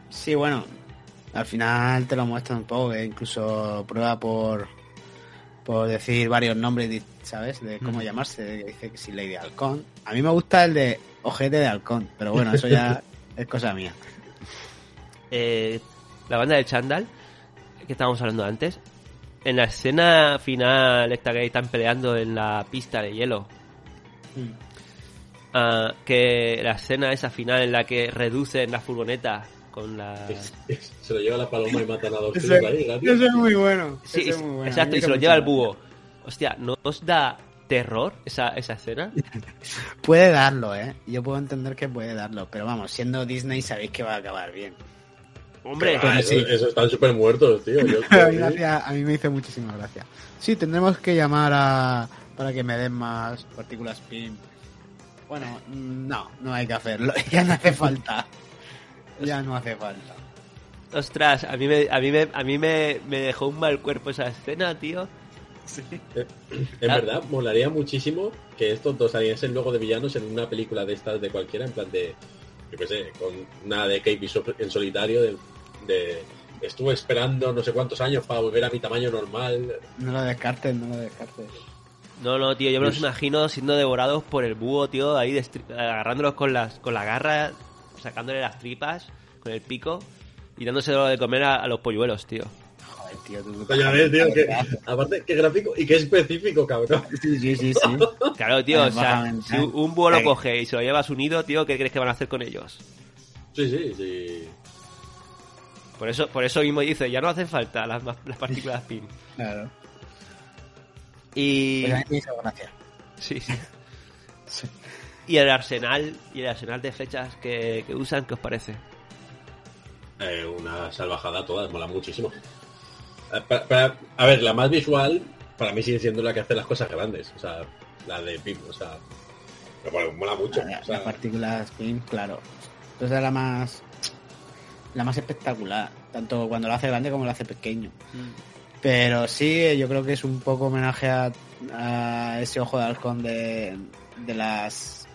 Sí, bueno, al final te lo muestran un poco, que incluso prueba por, por decir varios nombres, ¿sabes? De cómo llamarse. Dice que si Lady Halcón. A mí me gusta el de Ojete de Halcón, pero bueno, eso ya es cosa mía. eh, la banda de Chandal, que estábamos hablando antes, en la escena final, esta que están peleando en la pista de hielo, ah, que la escena esa final en la que reducen la furgoneta con la... Se lo lleva la paloma y matan a dos tíos ahí, ese es muy bueno. Sí, ese es muy bueno. exacto, y se lo lleva el búho. Hostia, ¿no os da terror esa, esa escena? Puede darlo, ¿eh? Yo puedo entender que puede darlo, pero vamos, siendo Disney sabéis que va a acabar bien. Hombre, eso, sí. eso están súper muertos, tío. Yo- a, mí me hacía- a mí me hizo muchísima gracia. Sí, tendremos que llamar a para que me den más partículas PIN. Bueno, no, no hay que hacerlo. Ya no hace falta. Ya no hace falta. ostras, a mí me, a mí me, a mí me, me dejó un mal cuerpo esa escena, tío. En Ah. verdad, molaría muchísimo que estos dos saliesen luego de villanos en una película de estas de cualquiera, en plan de, yo qué sé, con una de Bishop en solitario, de, de estuve esperando no sé cuantos años para volver a mi tamaño normal. No lo descartes, no lo descartes. No, no, tío, yo me los Pues- imagino siendo devorados por el búho, tío, ahí agarrándolos con las con la garra, sacándole las tripas con el pico y dándoselo de comer a, a los polluelos, tío. Joder, tío, tú. Ya ves, tío, que aparte, qué gráfico y qué específico, cabrón. Sí, sí, sí, sí. Claro, tío, o sea, si un búho lo coge y se lo lleva a su nido, tío, ¿qué crees que van a hacer con ellos? Sí, sí, sí. Por eso, por eso mismo dice, ya no hacen falta las, las partículas PIN. Claro. Y... Pues a mí me hizo gracia. Sí, sí. Y el arsenal, y el arsenal de flechas que, que usan, ¿qué os parece? Eh, una salvajada toda, mola muchísimo. Eh, a ver, la más visual, para mí sigue siendo la que hace las cosas grandes. O sea, la de Pim, o sea. Pero bueno, mola mucho. La- o sea, Las partículas PIN, claro. Entonces es la más la más espectacular, tanto cuando lo hace grande como lo hace pequeño. Pero sí, yo creo que es un poco homenaje a, a ese ojo de halcón de, de las,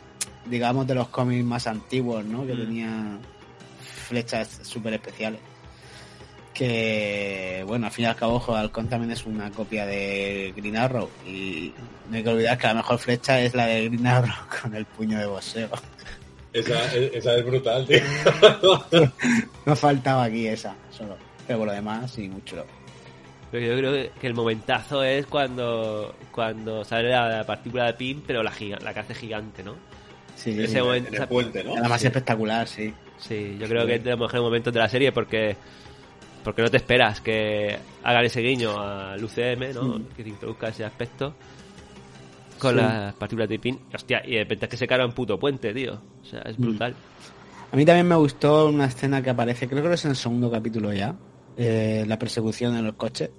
digamos, de los cómics más antiguos, ¿no? Que Mm. tenía flechas súper especiales. Que, bueno, al fin y al cabo, Ojo de Halcón también es una copia de Green Arrow. Y no hay que olvidar que la mejor flecha es la de Green Arrow con el puño de boxeo. Esa, esa es brutal, tío. No faltaba aquí esa, solo. Pero por lo demás, sí, mucho. Pero yo creo que el momentazo es cuando, cuando sale la, la partícula de PIN, pero la, giga- la que hace gigante, ¿no? Sí, sí, Ese sí. momento- En el puente, ¿no? La más Sí. espectacular, sí. Sí, yo creo que es de los mejores momentos de la serie porque porque no te esperas que hagan ese guiño al UCM, ¿no? Mm. Que te introduzca ese aspecto con Sí. las partículas de PIN. Hostia, y de repente es que se carga un puto puente, tío. O sea, es Mm. brutal. A mí también me gustó una escena que aparece, creo que es en el segundo capítulo ya, eh, la persecución en los coches.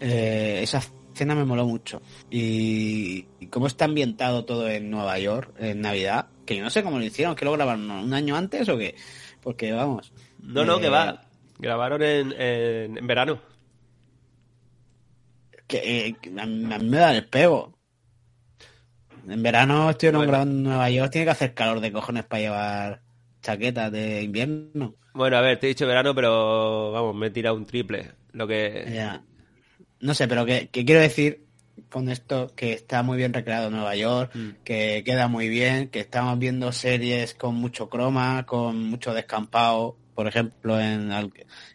Eh, esa escena me moló mucho. Y, y cómo está ambientado todo en Nueva York, en Navidad, que yo no sé cómo lo hicieron, que lo grabaron un año antes o qué. Porque vamos. No, no, eh, que va. Grabaron en, en, en verano. Que, eh, que a, mí, a mí me da el pego. En verano estoy Bueno. grabando en Nueva York, tiene que hacer calor de cojones para llevar chaquetas de invierno. Bueno, a ver, te he dicho verano, pero vamos, me he tirado un triple. Lo que. Ya. No sé, pero que, que quiero decir con esto que está muy bien recreado Nueva York, Mm. que queda muy bien, que estamos viendo series con mucho croma, con mucho descampado, por ejemplo en,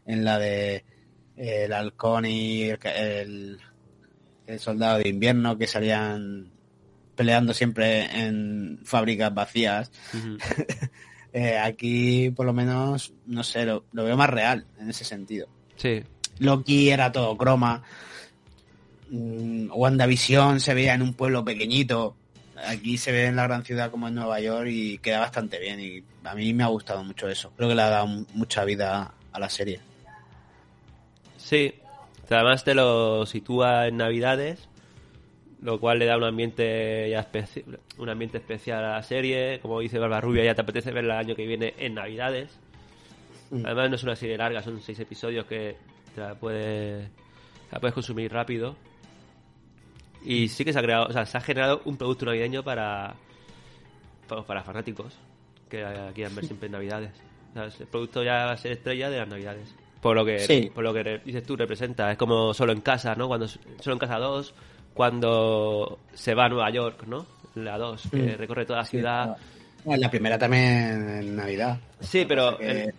en la de eh, el halcón y el, el- el soldado de invierno que salían peleando siempre en fábricas vacías. Eh, aquí por lo menos, no sé, lo, lo veo más real en ese sentido. Sí. Loki era todo croma. Mm, WandaVision se veía en un pueblo pequeñito. Aquí se ve en la gran ciudad como en Nueva York y queda bastante bien. Y a mí me ha gustado mucho eso. Creo que le ha dado mucha vida a la serie. Sí. Además te lo sitúa en Navidades, lo cual le da un ambiente ya un ambiente especial a la serie. Como dice Barbarrubia, ya te apetece verla el año que viene en Navidades. Mm. Además no es una serie larga, son seis episodios que te la puedes, la puedes consumir rápido. Y sí que se ha creado, o sea, se ha generado un producto navideño para, para, para fanáticos que quieran ver siempre en Navidades. O sea, el producto ya va a ser estrella de las Navidades. Por lo que, Sí. por lo que dices tú, representa. Es como solo en casa, ¿no? Cuando solo en casa 2, cuando se va a Nueva York, ¿no? La 2, que Mm. recorre toda la ciudad. Bueno, la primera también en Navidad. Sí, pero Que- en-.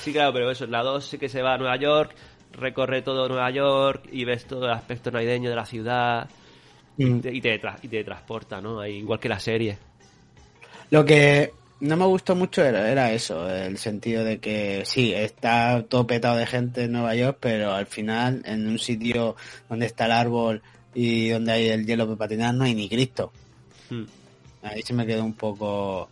Sí, claro, pero eso, la 2 sí que se va a Nueva York, recorre todo Nueva York y ves todo el aspecto navideño de la ciudad Mm. y te, tra- y te transporta, ¿no? Igual que la serie. Lo que no me gustó mucho era, era eso, el sentido de que sí, está todo petado de gente en Nueva York, pero al final en un sitio donde está el árbol y donde hay el hielo para patinar no hay ni Cristo. Hmm. Ahí se me quedó un poco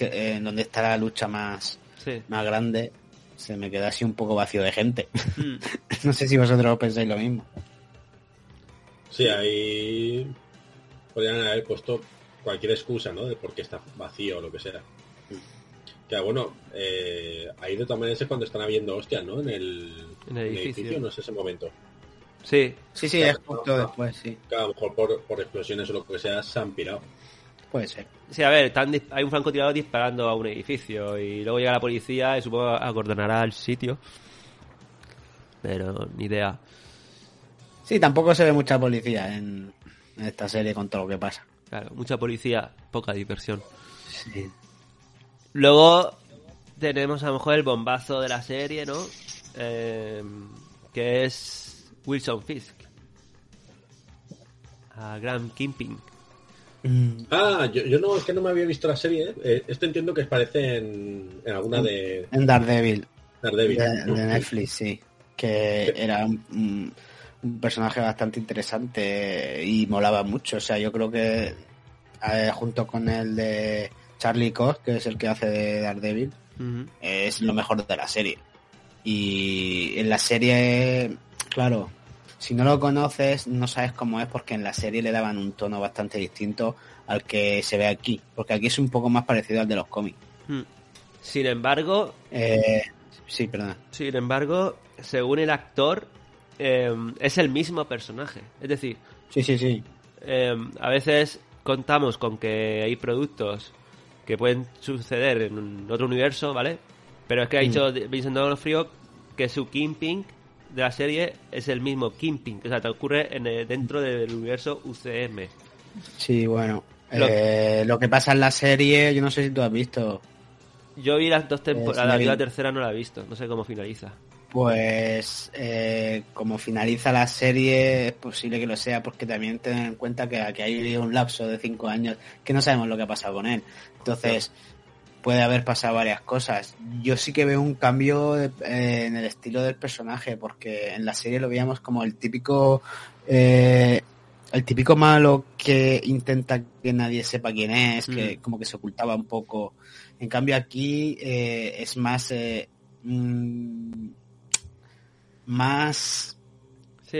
eh, en donde está la lucha más Sí. más grande, se me queda así un poco vacío de gente. Mm. no sé si vosotros pensáis lo mismo. Sí, ahí podrían haber puesto cualquier excusa, ¿no? De por qué está vacío o lo que sea. Que bueno, eh, ahí de todas maneras es cuando están habiendo hostias, ¿no? En el, En el edificio. no es ese momento. Sí, Sí, sí, es justo después, sí. Que a lo mejor por, por explosiones o lo que sea se han pirado. Puede ser. Sí, a ver, están dis- hay un francotirador disparando a un edificio y luego llega la policía y supongo acordonará el sitio. Pero ni idea. Sí, tampoco se ve mucha policía en, en esta serie con todo lo que pasa. Claro, mucha policía, poca diversión. Sí. Luego tenemos a lo mejor el bombazo de la serie, ¿no? Eh, que es Wilson Fisk. A Graham Kimping. Ah, yo, yo no, es que no me había visto la serie. ¿eh? Eh, esto entiendo que aparece en, en alguna de En Daredevil, Daredevil. de, de Netflix, sí. Que era un, un personaje bastante interesante y molaba mucho. O sea, yo creo que eh, junto con el de Charlie Cox, que es el que hace de Daredevil, es lo mejor de la serie. Y en la serie, claro, si no lo conoces, no sabes cómo es porque en la serie le daban un tono bastante distinto al que se ve aquí. Porque aquí es un poco más parecido al de los cómics. Sin embargo, Eh, sí, perdona. sin embargo, según el actor, eh, es el mismo personaje. Es decir, Sí, sí, sí. eh, a veces contamos con que hay productos que pueden suceder en otro universo, ¿vale? Pero es que ha dicho Vincent D'Onofrio que su Kingpin de la serie es el mismo Kingpin, o sea, te ocurre en el- dentro del universo UCM. Sí, bueno. Lo- Eh, lo que pasa en la serie, yo no sé si tú has visto. Yo vi las dos temporadas, sí, yo la David. tercera no la he visto, no sé cómo finaliza. Pues eh, como finaliza la serie, es posible que lo sea, porque también ten en cuenta que aquí hay un lapso de cinco años que no sabemos lo que ha pasado con él. Entonces, puede haber pasado varias cosas. Yo sí que veo un cambio de- eh, en el estilo del personaje, porque en la serie lo veíamos como el típico eh, el típico malo que intenta que nadie sepa quién es, que Mm. como que se ocultaba un poco. En cambio aquí es más mm, más Sí,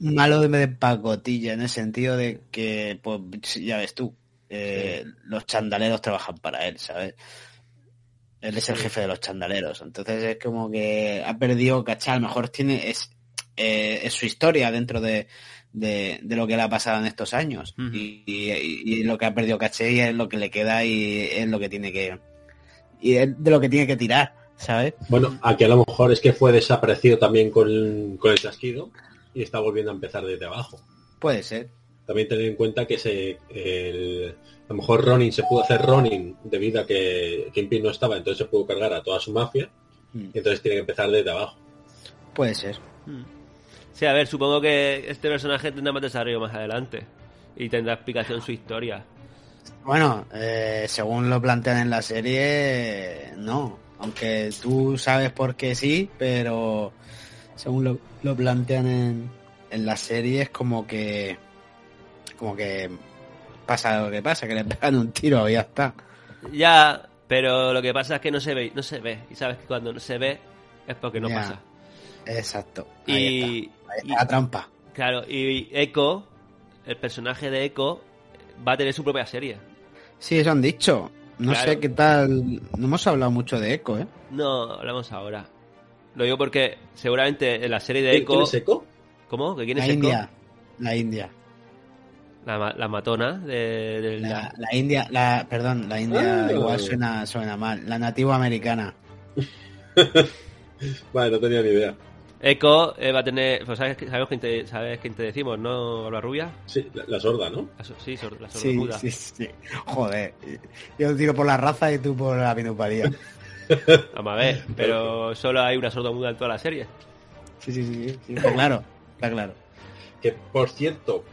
malo de, de pacotilla, en el sentido de que, pues, ya ves tú, eh, los chandaleros trabajan para él, ¿sabes? Él es el jefe de los chandaleros, entonces es como que ha perdido, ¿cachai? A lo mejor tiene, es, eh, es su historia dentro de, de, de lo que le ha pasado en estos años. Y- y lo que ha perdido caché y es lo que le queda y es lo que tiene que, y es de lo que tiene que tirar, ¿sabes? Bueno, aquí a lo mejor es que fue desaparecido también con, con el chasquido y está volviendo a empezar desde abajo. Puede ser. También tener en cuenta que se, el- a lo mejor Ronin se pudo hacer Ronin debido a que Kingpin no estaba, entonces se pudo cargar a toda su mafia Mm, y entonces tiene que empezar desde abajo. Puede ser. Mm. Sí, a ver, supongo que este personaje tendrá más desarrollo más adelante y tendrá explicación su historia. Bueno, eh, según lo plantean en la serie, no. Aunque tú sabes por qué sí, pero según lo, lo plantean en, en la serie es como que como que pasa lo que pasa, que le pegan un tiro y ya está. Ya, pero lo que pasa es que no se ve, no se ve. Y sabes que cuando no se ve es porque no Ya. pasa. Exacto. Ahí Y, está. Ahí y- está la trampa. claro, y Echo, el personaje de Echo, va a tener su propia serie. Sí, eso han dicho. No Claro. sé qué tal. No hemos hablado mucho de Echo, ¿eh? No, hablamos ahora. Lo digo porque seguramente en la serie de ¿Quién, Echo... quién es Echo? ¿Cómo? ¿Que quién La es Echo? India. La India. La, ma- la matona de, de la- La, la India, la, perdón, la India Ah. igual suena, suena mal. La nativa americana. Vale, no tenía ni idea. Echo eh, va a tener... Pues sabes, sabes, quién te, ¿Sabes quién te decimos, no? ¿La rubia? Sí, la, la sorda, ¿no? La sí, sor- la Sí, sordomuda. sí, sí. Joder. Yo tiro por la raza y tú por la minusvalía. Vamos a ver, pero solo hay una sordomuda en toda la serie. Sí, sí, sí. sí, Está claro. Está claro. Que, por cierto,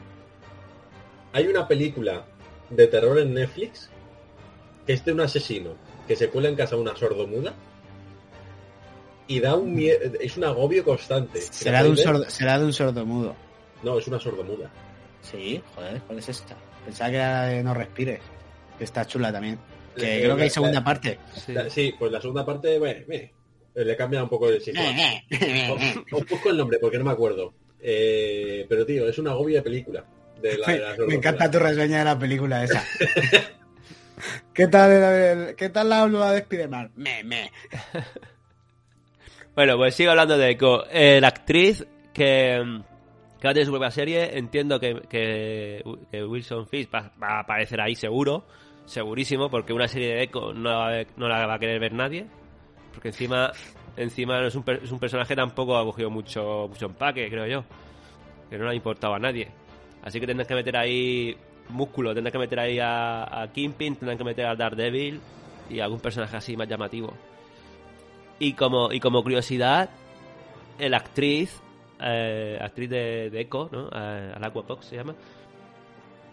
hay una película de terror en Netflix que es de un asesino que se cuela en casa de una sordomuda y da un miedo, es un agobio constante. La Será de, un sordo, será de un sordomudo. No, es una sordomuda. Sí, joder, ¿cuál es esta? Pensaba que era de No Respires. Que está chula también. Que Eh, creo que hay la- segunda la- parte. Sí. La- Sí, pues la segunda parte, bueno, meh, le cambia un poco el sistema. Os, os busco el nombre porque no me acuerdo. Eh, pero tío, es una agobia de película. De la, de las Me encanta tu reseña de la película esa. ¿Qué tal, el- ¿Qué tal la habla de Spider-Man? Me, me. Bueno, pues sigo hablando de Echo. Eh, la actriz que, que va su propia serie, entiendo que, que, Wilson Fisk va, va a aparecer ahí seguro, segurísimo, porque una serie de Echo no la, va a ver- no la va a querer ver nadie, porque encima encima es un, es un personaje tampoco ha cogido mucho, mucho empaque, creo yo, que no le ha importado a nadie. Así que tendrán que meter ahí músculo, tendrán que meter ahí a, a Kingpin, tendrán que meter a Daredevil y algún personaje así más llamativo. Y como, y como curiosidad, la actriz, eh, actriz de, de Echo, ¿no? Eh, Al Aquapox se llama.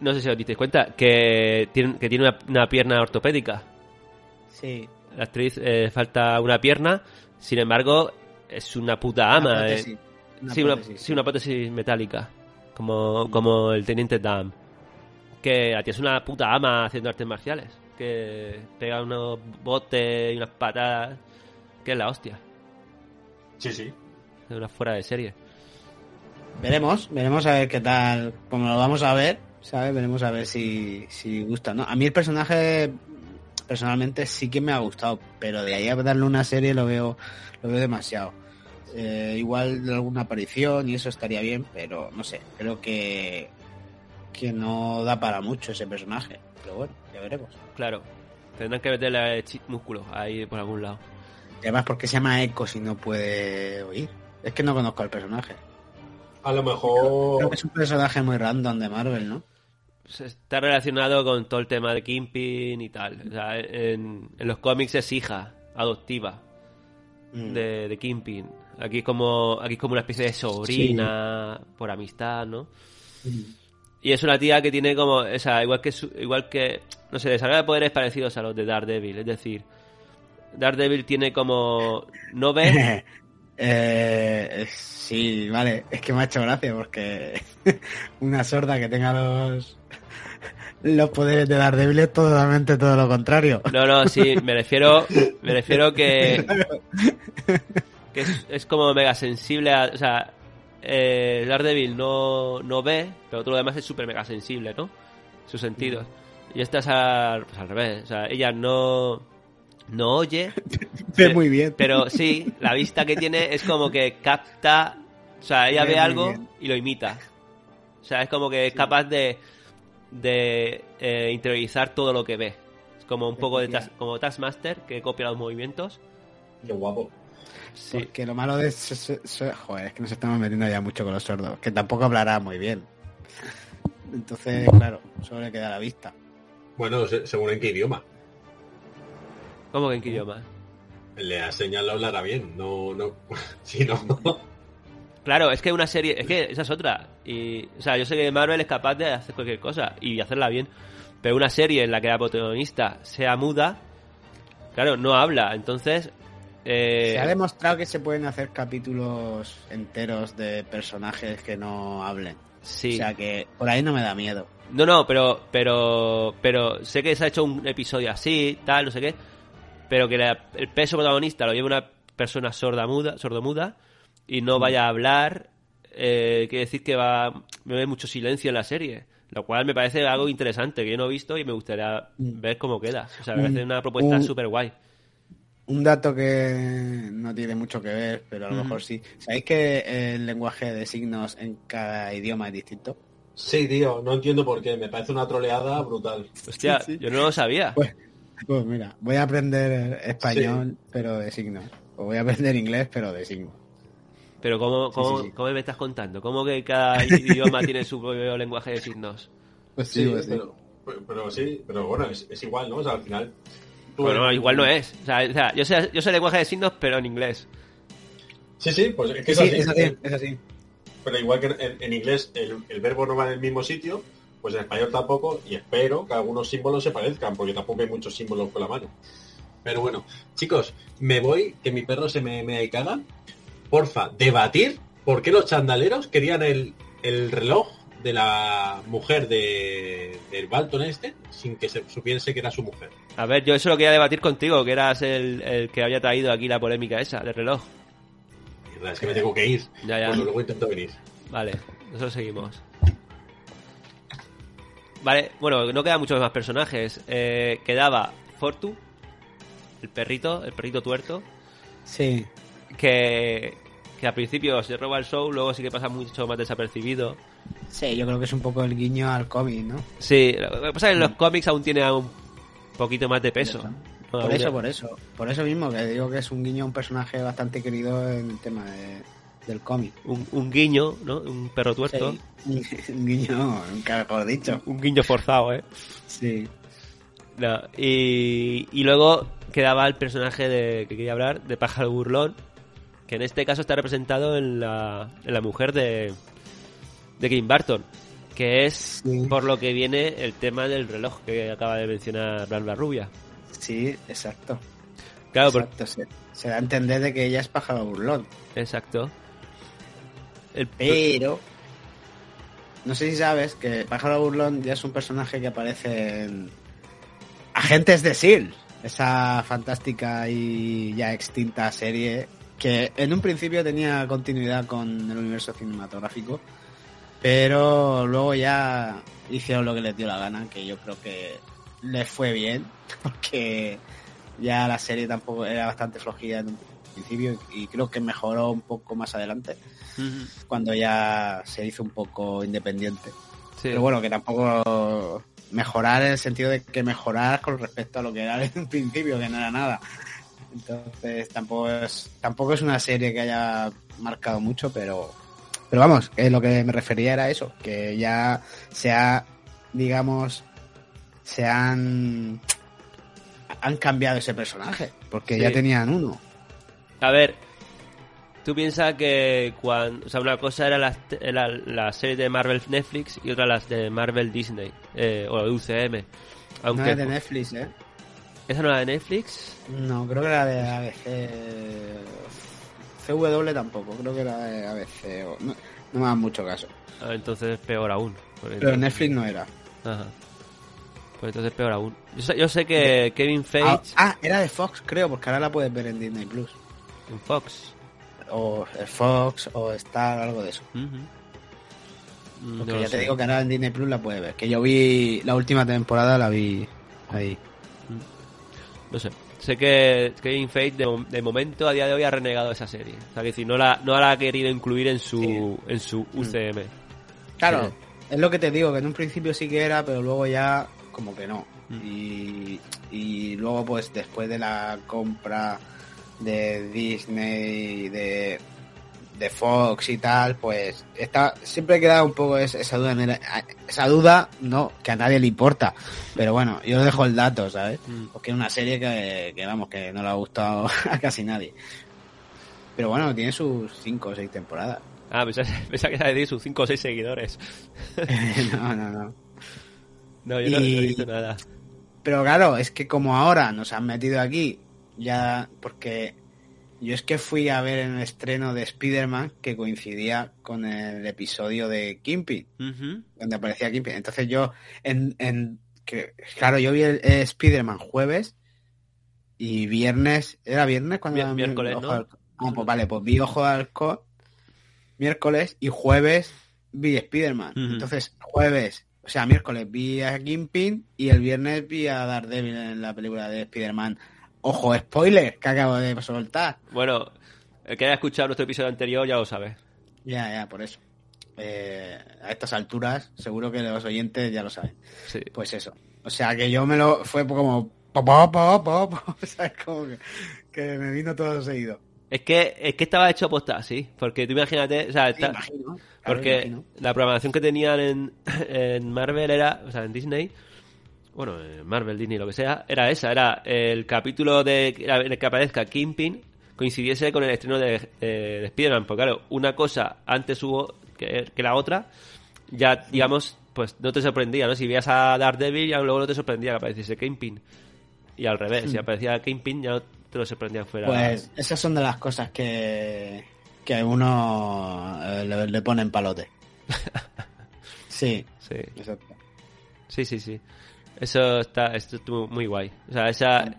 No sé si os disteis cuenta, que tiene, que tiene una, una pierna ortopédica. Sí. La actriz eh, falta una pierna, sin embargo, es una puta Una ama. eh. Una sí, una, sí, una prótesis metálica, como, como el teniente Dam. Que la tía es una puta ama haciendo artes marciales. Que pega unos botes y unas patadas. Que es la hostia. Sí, sí. Es una fuera de serie. Veremos, veremos a ver qué tal. Como lo vamos a ver, ¿sabes? Veremos a ver si, si gusta, ¿no? A mí el personaje, personalmente, sí que me ha gustado, pero de ahí a darle una serie lo veo, lo veo demasiado. Eh, igual de alguna aparición y eso estaría bien, pero no sé, creo que, que no da para mucho ese personaje. Pero bueno, ya veremos. Claro. Tendrán que meterle chi- músculo ahí por algún lado. Y además, ¿por qué se llama Echo si no puede oír? Es que no conozco al personaje. A lo mejor... Creo que es un personaje muy random de Marvel, ¿no? Se está relacionado con todo el tema de Kingpin y tal. O sea, en, en los cómics es hija adoptiva Mm. de, de Kingpin. Aquí es como aquí es como una especie de sobrina por amistad, ¿no? Y es una tía que tiene como, o sea, igual que su- igual que no sé, desarrolla poderes parecidos a los de Daredevil, es decir, Daredevil tiene como no ve, Eh, sí, vale. Es que me ha hecho gracia porque una sorda que tenga los los poderes de Daredevil es totalmente todo lo contrario. no, no, sí, me refiero me refiero que que es, es como mega sensible a, o sea, eh, Daredevil no, no ve, pero todo lo demás es súper mega sensible, ¿no? Sus sentidos. Y esta es al, pues al revés, o sea, ella no no oye, Ve muy bien. Pero sí, la vista que tiene es como que capta, o sea, ella Ve algo bien. y lo imita. O sea, es como que es capaz de, de eh, interiorizar todo lo que ve. Es como un poco de tas- como Taskmaster que copia los movimientos. Qué guapo. Sí, Porque lo malo de eso- eso- eso- joder, es que nos estamos metiendo ya mucho con los sordos, que tampoco hablará muy bien. Entonces, claro, solo le queda la vista. Bueno, se- según en qué idioma. ¿Cómo que en qué idioma? Le ha señalado hablará bien. No, no. Si no. Claro, es que una serie, es que esa es otra. Y, o sea, yo sé que Marvel es capaz de hacer cualquier cosa y hacerla bien. Pero una serie en la que la protagonista sea muda, claro, no habla. Entonces, eh, Se ha demostrado que se pueden hacer capítulos enteros de personajes que no hablen. sí. O sea que por ahí no me da miedo. No, no, pero, pero, pero sé que se ha hecho un episodio así, tal, no sé qué, pero que la- el peso protagonista lo lleva una persona sorda muda, sordomuda y no vaya a hablar, eh, quiere decir que va, a haber mucho silencio en la serie, lo cual me parece algo interesante que yo no he visto y me gustaría ver cómo queda. O sea, me parece una propuesta un- súper guay. Un dato que no tiene mucho que ver, pero a lo mejor sí. ¿Sabéis que el lenguaje de signos en cada idioma es distinto? Sí, tío, no entiendo por qué. Me parece una troleada brutal. Hostia, Sí, sí. yo no lo sabía. Pues, pues mira, voy a aprender español, pero de signos. O voy a aprender inglés, pero de signos. Pero ¿cómo, Sí, cómo, sí, sí. cómo me estás contando? ¿Cómo que cada idioma tiene su propio lenguaje de signos? Pues Sí, pues pero, pero sí, pero bueno, es, es igual, ¿no? O sea, al final. Bueno, igual no es. O sea, o sea, yo, sé, yo sé lenguaje de signos, pero en inglés. Sí, sí, pues es que Sí, es sí, así. es así, es así. Pero igual que en, en inglés el, el verbo no va en el mismo sitio, pues en español tampoco, y espero que algunos símbolos se parezcan, porque tampoco hay muchos símbolos con la mano. Pero bueno, chicos, me voy, que mi perro se me, me caga. Porfa, debatir por qué los chandaleros querían el, el reloj de la mujer de, del Balton este sin que se supiese que era su mujer. A ver, yo eso lo quería debatir contigo, que eras el, el que había traído aquí la polémica esa del reloj. Es que me tengo que ir. Ya, ya. Bueno, luego intento venir. Vale, nosotros seguimos. Vale, bueno, no quedan muchos más personajes. Eh, quedaba Fortu, el perrito, el perrito tuerto, Sí. que, que al principio se roba el show, luego sí que pasa mucho más desapercibido. Sí, yo creo que es un poco el guiño al cómic, ¿no? Sí, lo que pasa es que en los cómics aún tiene un poquito más de peso. Por eso, por eso. Por eso mismo, que digo que es un guiño a un personaje bastante querido en el tema de- del cómic. un, un guiño, ¿no? Un perro tuerto. Sí. un guiño, nunca mejor dicho. Un guiño forzado, ¿eh? Sí. No, y, y luego quedaba el personaje de, que quería hablar, de Pájaro Burlón, que en este caso está representado en la, en la mujer de, de Kim Barton, que es Sí. por lo que viene el tema del reloj que acaba de mencionar Blanca Rubia. Sí, exacto. Claro, exacto. Se, se da a entender de que ella es pájaro burlón. exacto. El- Pero no sé si sabes que Pájaro Burlón ya es un personaje que aparece en Agentes de S.H.I.E.L.D., esa fantástica y ya extinta serie que en un principio tenía continuidad con el universo cinematográfico, pero luego ya hicieron lo que les dio la gana, que yo creo que les fue bien, porque ya la serie tampoco era bastante flojilla en un principio y creo que mejoró un poco más adelante cuando ya se hizo un poco independiente. sí. Pero bueno, que tampoco mejorar en el sentido de que mejorar con respecto a lo que era en un principio, que no era nada. Entonces tampoco es, tampoco es una serie que haya marcado mucho, pero, pero vamos, que lo que me refería era eso, que ya se ha, digamos, se han, han cambiado ese personaje, porque ya tenían uno. A ver, tú piensas que cuando, o sea, una cosa era la, la, la serie de Marvel Netflix y otra las de Marvel Disney eh, o UCM. No Aunque es de Netflix, ¿eh? esa no era de Netflix. No, creo que era de ABC. CW tampoco, creo que era de ABC. o- No, no me dan mucho caso. Ah, entonces es peor aún. Porque Pero entonces- Netflix no era. Ajá. Pues entonces peor aún. Yo sé, yo sé que Kevin Ah, Feige ah, era de Fox, creo, porque ahora la puedes ver en Disney Plus. En Fox. O eh, Fox, o Star, algo de eso. Mm, Porque no ya te sé. digo que ahora en Disney Plus la puedes ver. Que yo vi la última temporada, la vi ahí. No sé. Sé que Kevin Feige de, mom- de momento a día de hoy ha renegado esa serie. O sea, que decir, no la, no la ha querido incluir en su, Sí. en su UCM. Claro, Sí. es lo que te digo, que en un principio sí que era, pero luego ya como que no. Mm. Y, y luego pues después de la compra de Disney, de, de Fox y tal, pues está, siempre queda un poco es- esa duda, en el- esa duda, no, que a nadie le importa. Pero bueno, yo dejo el dato, ¿sabes? Mm. Porque es una serie que, que vamos, que no le ha gustado a casi nadie. Pero bueno, tiene sus cinco o seis temporadas. Ah, pensaba, que era de sus 5 o 6 seguidores. no, no, no. No, yo no, no he Y- visto nada. Pero claro, es que como ahora nos han metido aquí, ya porque yo es que fui a ver el estreno de Spider-Man que coincidía con el episodio de Kingpin, Ujú. donde aparecía Kingpin. Entonces yo, en, en que, claro, yo vi el, Spider-Man jueves y viernes, ¿era viernes cuando Mier- miércoles, Halcón? Ah, pues vale, pues vi Ojo de Halcón miércoles y jueves vi Spider-Man. Entonces, jueves, o sea, miércoles vi a Kingpin y el viernes vi a Daredevil en la película de Spider-Man. Ojo, spoiler que acabo de soltar. Bueno, el que haya escuchado nuestro episodio anterior ya lo sabe. Ya, ya, por eso. Eh, a estas alturas, seguro que los oyentes ya lo saben. Sí. Pues eso. O sea, que yo me lo... Fue como... po, po, po, ¿sabes? Como que, que me vino todo seguido. Es que, es que estaba hecho aposta así. Porque tú imagínate, o sea, Sí, está- imagino. claro, porque la programación que tenían en, en Marvel era, o sea, en Disney, bueno, en Marvel, Disney, lo que sea, era esa, era el capítulo de en el que aparezca Kingpin coincidiese con el estreno de, de, de Spider-Man. Porque claro, una cosa antes hubo que, que la otra, ya, digamos, pues no te sorprendía, ¿no? Si veías a Daredevil, ya luego no te sorprendía que apareciese Kingpin. Y al revés, si aparecía Kingpin, ya no te lo sorprendía fuera. Pues esas son de las cosas que, que a uno eh, le, le ponen palote. Sí, Sí, exacto. sí, sí. sí. Eso está, esto estuvo muy guay. O sea, esa,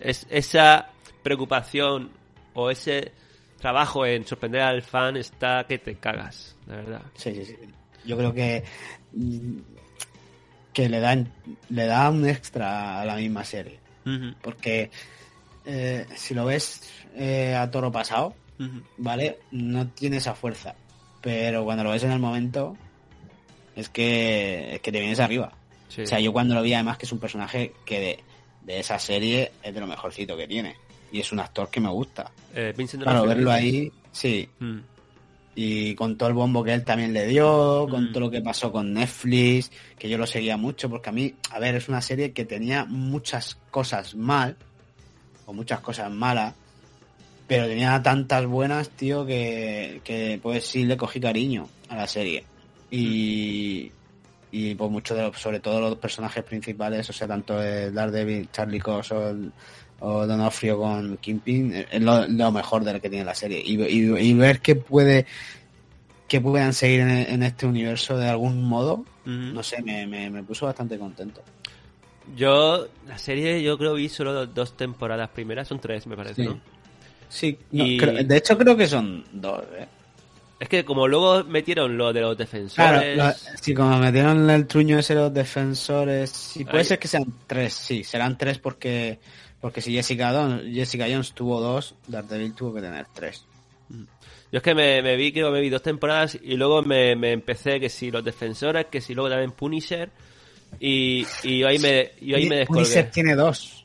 es, esa preocupación o ese trabajo en sorprender al fan está que te cagas, la verdad. Sí, sí, sí. Yo creo que que le dan le da un extra a la misma serie, porque eh, si lo ves eh, a toro pasado. ¿vale? No tiene esa fuerza, pero cuando lo ves en el momento es que es que te vienes arriba. Sí. O sea, yo cuando lo vi además que es un personaje que de, de esa serie es de lo mejorcito que tiene y es un actor que me gusta. Eh, Vincent Claro, D'Onofrio, verlo ahí, sí, Mm, y con todo el bombo que él también le dio, con Mm. todo lo que pasó con Netflix, que yo lo seguía mucho, porque a mí, a ver, es una serie que tenía muchas cosas mal, o muchas cosas malas, pero tenía tantas buenas, tío, que, que pues sí le cogí cariño a la serie. Y, y pues mucho de los- sobre todo los personajes principales, o sea, tanto el Daredevil, Charlie Cox o, el- o Donofrio con Kingpin, eh, es lo, lo mejor de lo que tiene la serie. Y, y- y ver que puede que puedan seguir en, en este universo de algún modo, no sé, me, me, me puso bastante contento. Yo, la serie, yo creo vi solo do- dos temporadas primeras, son tres, me parece, Sí. ¿no? Sí, no, Y- creo- de hecho creo que son dos. ¿eh? Es que como luego metieron lo de los Claro, defensores... lo- sí, como metieron el truño ese los defensores, sí, puede ser que sean tres, sí, serán tres porque porque si Jessica, Don- Jessica Jones tuvo dos, Daredevil tuvo que tener tres. Yo es que me, me vi, creo que me vi dos temporadas y luego me, me empecé que si los defensores, que si luego también Punisher y, y yo ahí me, yo ahí me descolgué. Punisher tiene dos.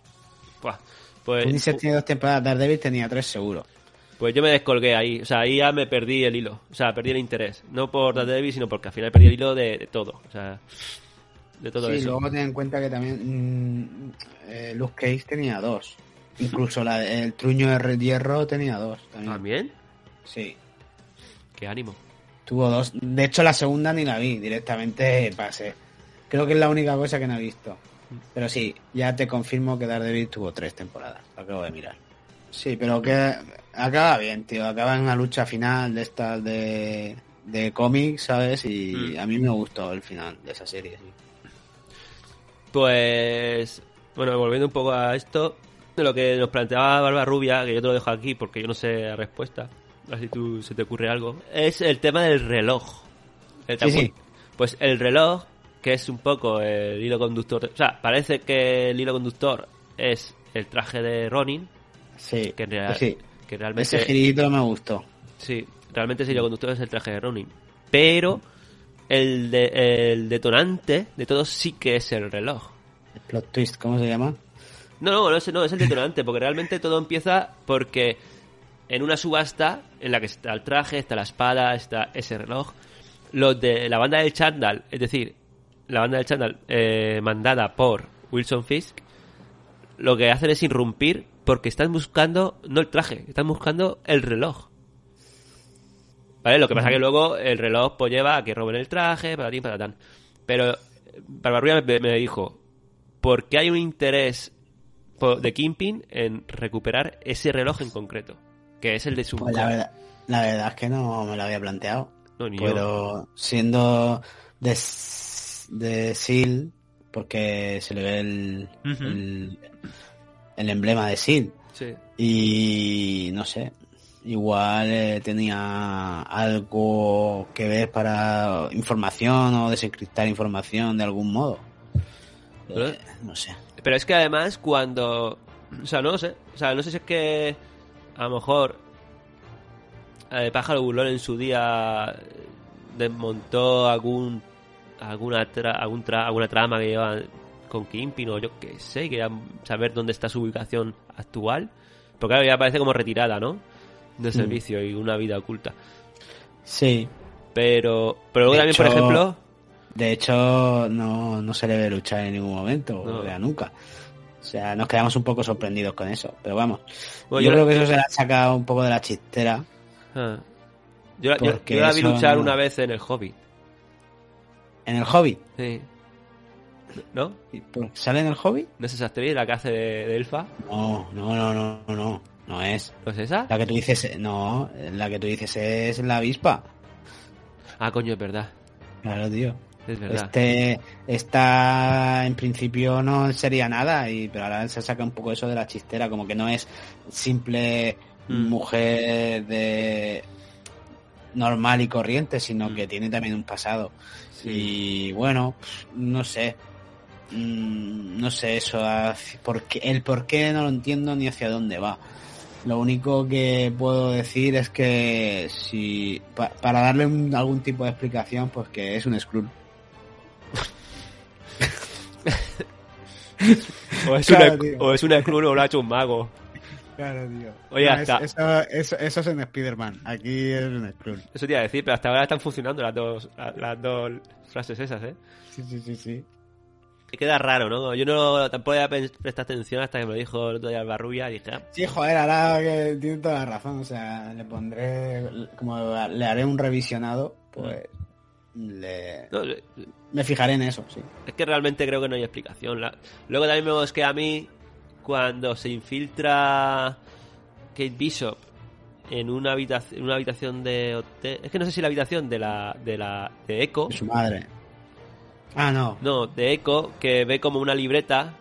Pues, Punisher tiene dos temporadas, Daredevil tenía tres seguro. Pues yo me descolgué ahí, o sea, ahí ya me perdí el hilo, o sea, perdí el interés, no por Daredevil, sino porque al final perdí el hilo de, de todo, o sea, de todo sí, eso. luego ten en cuenta que también mm, eh, Luke Cage tenía dos. Incluso la, el truño de Red Hierro tenía dos. También. ¿También? Sí, Qué ánimo. tuvo dos. De hecho, la segunda ni la vi, directamente pasé. Creo que es la única cosa que no he visto. Pero sí, ya te confirmo que Daredevil tuvo tres temporadas. Lo acabo de mirar. Sí, pero que acaba bien, tío. Acaba en una lucha final de estas de, de cómics, ¿sabes? Y Mm. a mí me gustó el final de esa serie. sí. Pues, bueno, volviendo un poco a esto, de lo que nos planteaba Barba Rubia, que yo te lo dejo aquí porque yo no sé la respuesta, a ver si tú se te ocurre algo, es el tema del reloj. ¿Te Sí? Pues el reloj, que es un poco el hilo conductor, o sea, parece que el hilo conductor es el traje de Ronin, Sí, que, real- sí. que realmente... Ese girito me gustó. Sí, realmente el conductor es el traje de Ronin. Pero el, de- el detonante de todo sí que es el reloj. El plot twist, ¿cómo se llama? No, no, no es, no, es el detonante, porque realmente todo empieza porque en una subasta en la que está el traje, está la espada, está ese reloj, los de la banda del Chandal, es decir, la banda del Chandal eh, mandada por Wilson Fisk, lo que hacen es irrumpir porque están buscando, no el traje, están buscando el reloj. ¿Vale? Lo que pasa que luego el reloj pues lleva a que roben el traje, para ti, para tan. Pero Barbarrulla me, me dijo, ¿por qué hay un interés de Kingpin en recuperar ese reloj en concreto? Que es el de su Pues la verdad, la verdad es que no me lo había planteado. No, ni yo. Pero siendo de, de SEAL, porque se le ve el, el emblema de SEAL. Sí. Y no sé, igual eh, tenía algo que ver para información o desencriptar información de algún modo. Pero- Eh, no sé. Pero es que además cuando... O sea, no sé. O sea, no sé si es que a lo mejor eh, Pájaro Burlón en su día desmontó algún alguna tra- algún tra- alguna trama que lleva con Kingpin o yo qué sé, quería saber dónde está su ubicación actual. Porque claro, ya parece como retirada, ¿no? De Mm. servicio y una vida oculta. Sí, Pero, pero luego también, por ejemplo, De hecho, no, no se le ve luchar en ningún momento, No. o sea, nunca. O sea, nos quedamos un poco sorprendidos con eso. Pero vamos, Bueno, yo yo- creo que eso se le ha sacado un poco de la chistera. ah, yo, la- yo- yo la vi luchar no- una vez en el Hobbit. En el hobby. Sí. ¿No? ¿Sale en el hobby? ¿No es esa actriz la que hace de, de Elfa? No, no, no, no, no, no, no es. ¿No es esa? La que tú dices, no, la que tú dices es la avispa. Ah, coño, es verdad. Claro, tío. Es verdad. Este está en principio no sería nada, y pero ahora se saca un poco eso de la chistera, como que no es simple Mm. mujer de normal y corriente, sino Mm. que tiene también un pasado. Sí. Y bueno, no sé. Mm, No sé eso, hacia- por qué- el por qué no lo entiendo ni hacia dónde va. Lo único que puedo decir es que si pa- para darle un- algún tipo de explicación, pues que es un Skrull. O es, Claro, una, o es una cruz o lo ha hecho un mago. Claro, tío. Oye, No, hasta- es- eso, eso, eso es en Spider-Man. Aquí es un Skrull. Eso te iba a decir, pero hasta ahora están funcionando las dos, las dos frases esas, ¿eh? Sí, sí, sí, sí. Queda raro, ¿no? Yo no tampoco prestado atención hasta que me lo dijo el otro día el Barrubia y dije, ah, Sí, joder, ahora que tiene toda la razón. O sea, le pondré, como le haré un revisionado, pues le, no, me fijaré en eso, sí. es que realmente creo que no hay explicación. La- Luego también me es que a mí, cuando se infiltra Kate Bishop en una habitación, en una habitación de hotel, es que no sé si la habitación de la, de la, de Echo, De su madre. Ah, no. no, de Echo, que ve como una libreta,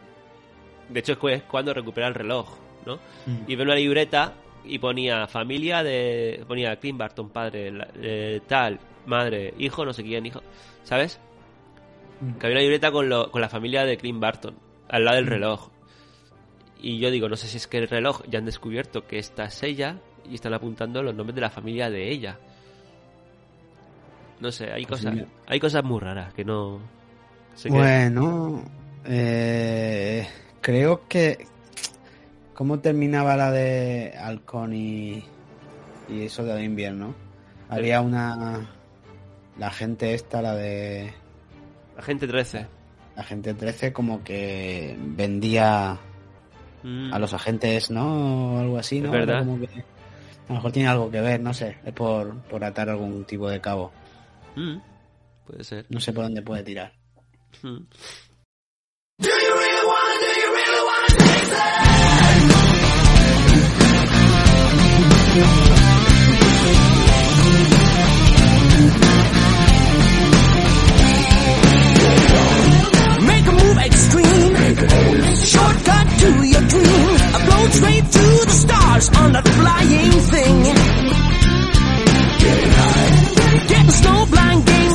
de hecho es cu- es cuando recupera el reloj, ¿no? Mm. y ve una libreta y ponía familia de ponía Clint Barton padre la- eh, tal madre hijo no sé quién hijo sabes Mm. que había una libreta con, lo- con la familia de Clint Barton al lado del Mm. reloj y yo digo no sé si es que el reloj ya han descubierto que esta es ella y están apuntando los nombres de la familia de ella no sé hay cosas Posible. hay cosas muy raras que no Bueno, eh, creo que... ¿Cómo terminaba la de Halcón y, y eso de invierno? Había una... La gente esta, la de... Agente 13 La gente 13 como que vendía Mm. a los agentes, ¿no? O algo así, ¿no? Es verdad. Era como que- a lo mejor tiene algo que ver, no sé. Es por, por atar algún tipo de cabo. Mm. puede ser No sé por dónde puede tirar. Do you really wanna? Do you really want to taste it? Make a move, extreme. Shortcut to your dream. A blow straight to the stars on a flying thing. Get the snow blind game.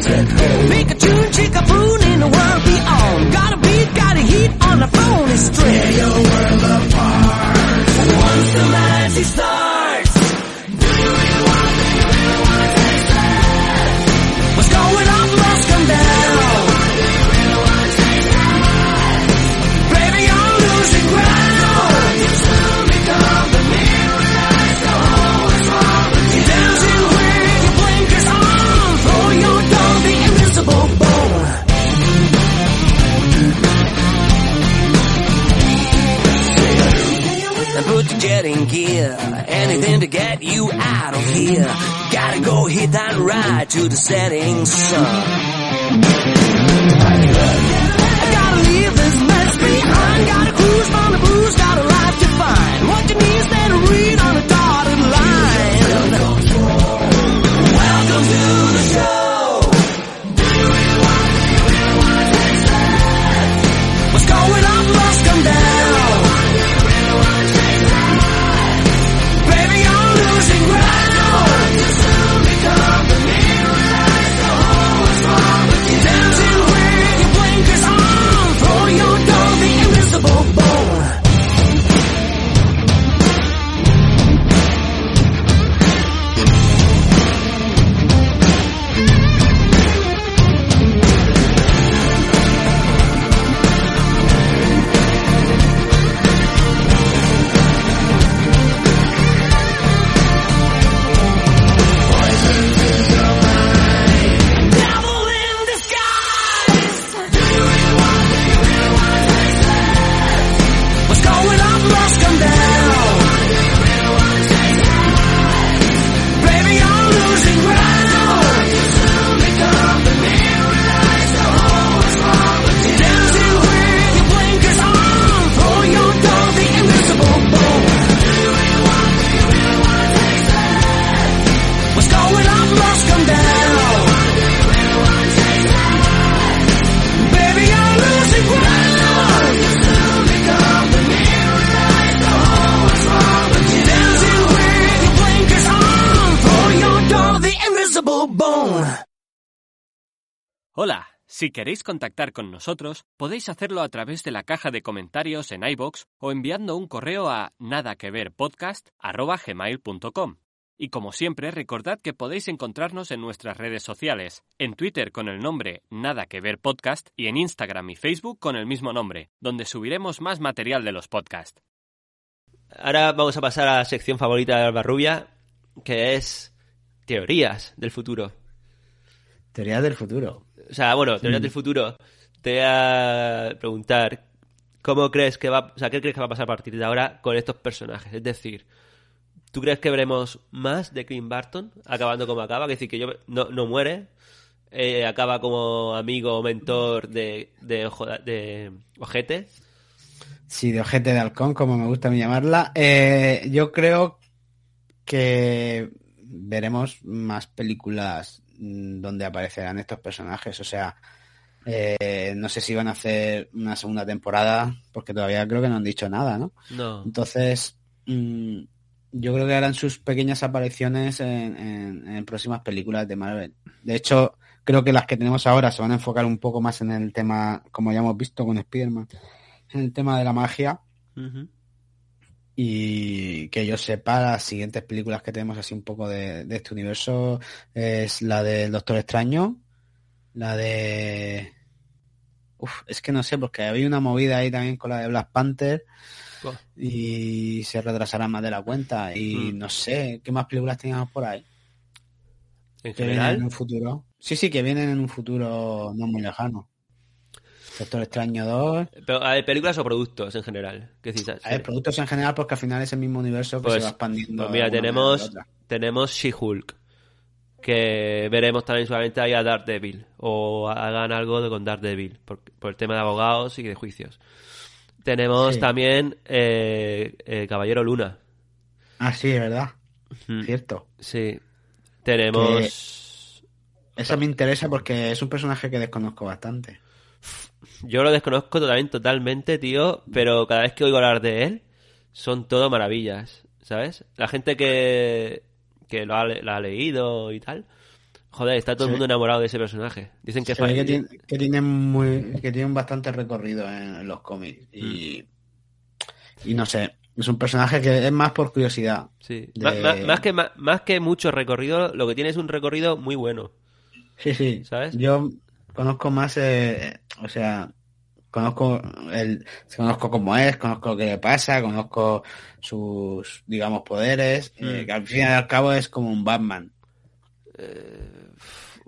Pick a tune, chick a in the world beyond. Got a beat, got a heat on the phone. It's straight. your world apart. Once the magic starts. What's going on must come down. Baby, losing ground. Gear. Anything to get you out of here. Gotta go hit that ride to the setting sun. Gotta leave this mess behind. Gotta the blues, got life to find. What you need, and read on a dotted line. Welcome to the show. Hola, si queréis contactar con nosotros, podéis hacerlo a través de la caja de comentarios en iBox o enviando un correo a nadaqueverpodcast@gmail.com. Y como siempre, recordad que podéis encontrarnos en nuestras redes sociales, en Twitter con el nombre Nada que ver podcast y en Instagram y Facebook con el mismo nombre, donde subiremos más material de los podcasts. Ahora vamos a pasar a la sección favorita de Albarrubia, que es teorías del futuro. Teorías del futuro. O sea, bueno, teorías del futuro. Te voy a preguntar cómo crees que va, o sea, qué crees que va a pasar a partir de ahora con estos personajes. Es decir, ¿tú crees que veremos más de Clint Barton acabando como acaba? Es decir, que yo no, no muere, eh, acaba como amigo o mentor de, de, de Ojete. Sí, de ojete de halcón, como me gusta a mí llamarla. Eh, yo creo que veremos más películas mm, donde aparecerán estos personajes. O sea, eh, no sé si van a hacer una segunda temporada, porque todavía creo que no han dicho nada, ¿no? No. Entonces, mm, yo creo que harán sus pequeñas apariciones en, en- en próximas películas de Marvel. De hecho, creo que las que tenemos ahora se van a enfocar un poco más en el tema, como ya hemos visto con Spider-Man, en el tema de la magia. Y que yo sepa, las siguientes películas que tenemos así un poco de, de este universo es la del Doctor Extraño, la de... Uf, es que no sé, porque había una movida ahí también con la de Black Panther Buah. y se retrasará más de la cuenta. Y Mm. no sé, ¿qué más películas teníamos por ahí? En Que vienen en un futuro. Sí, sí, que vienen en un futuro no muy lejano. Doctor Extraño 2. pero, a ver, películas o productos en general. ¿Qué dices? A ver, productos en general, porque al final es el mismo universo que Pues- se va expandiendo. Pues mira, tenemos, tenemos She-Hulk. Que veremos también solamente ahí a Daredevil. O hagan algo de con Daredevil. Por, por el tema de abogados y de juicios. Tenemos Sí. también eh, eh, Caballero Luna. Ah, sí, es verdad. Cierto. Sí. Tenemos. Eso me interesa porque es un personaje que desconozco bastante. Yo lo desconozco también totalmente, tío. Pero cada vez que oigo hablar de él, son todo maravillas. ¿Sabes? La gente que, que lo ha, le- lo ha leído y tal. Joder, está todo el mundo enamorado de ese personaje. Dicen que fa- que, tiene, que tiene muy, que tiene un bastante recorrido en, los cómics. Y, Mm. y no sé, es un personaje que es más por curiosidad. Sí. de- Más, que, má- más que mucho recorrido, lo que tiene es un recorrido muy bueno. Sí, sí. ¿Sabes? Yo conozco más, eh, o sea, conozco el, conozco cómo es, conozco lo que le pasa, conozco sus, digamos, poderes, eh, Mm. que al fin y al cabo es como un Batman.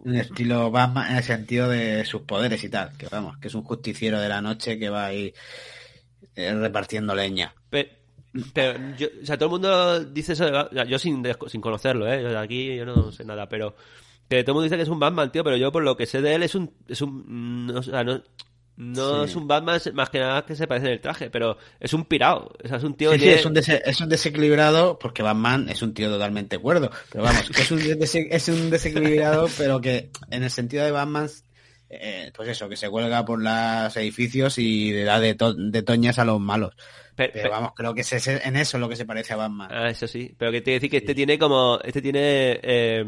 Un estilo Batman en el sentido de sus poderes y tal, que vamos, que es un justiciero de la noche que va ahí eh, repartiendo leña. Pe- Pero, yo, o sea, todo el mundo dice eso, de yo sin, sin conocerlo, ¿eh? Yo de aquí yo no sé nada, pero que todo el mundo dice que es un Batman, tío, pero yo por lo que sé de él es un, es un, no, o sea, no, no Sí. es un Batman más que nada que se parece en el traje, pero es un pirado, o sea, es un tío Sí, que sí, tiene- es, un dese- es un desequilibrado porque Batman es un tío totalmente cuerdo. Pero vamos, es un, es un desequilibrado, pero que en el sentido de Batman, eh, pues eso, que se cuelga por los edificios y le da de, to- de toñas a los malos. pe- Pero pe- vamos, creo que es ese- en eso lo que se parece a Batman. Ah, eso sí, pero que te decir que este tiene como, este tiene, eh,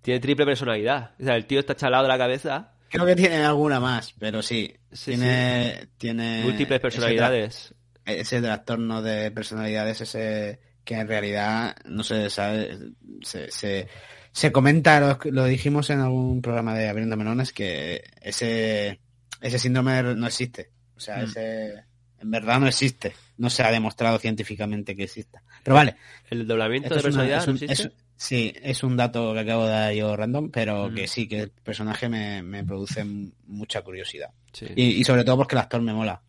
tiene triple personalidad, o sea, el tío está chalado de la cabeza, Creo que tiene alguna más, pero sí. Sí, tiene, tiene múltiples ese personalidades. ese trastorno de personalidades ese que en realidad no se sabe se, se, se comenta lo, lo dijimos en algún programa de abriendo melones que ese ese síndrome no existe o sea Mm. ese en verdad no existe no se ha demostrado científicamente que exista pero vale El doblamiento de es una- personalidad es un- sí es un dato que acabo de dar yo random pero Mm. que sí que el personaje me, me produce mucha curiosidad Sí. y, y sobre todo porque el actor me mola.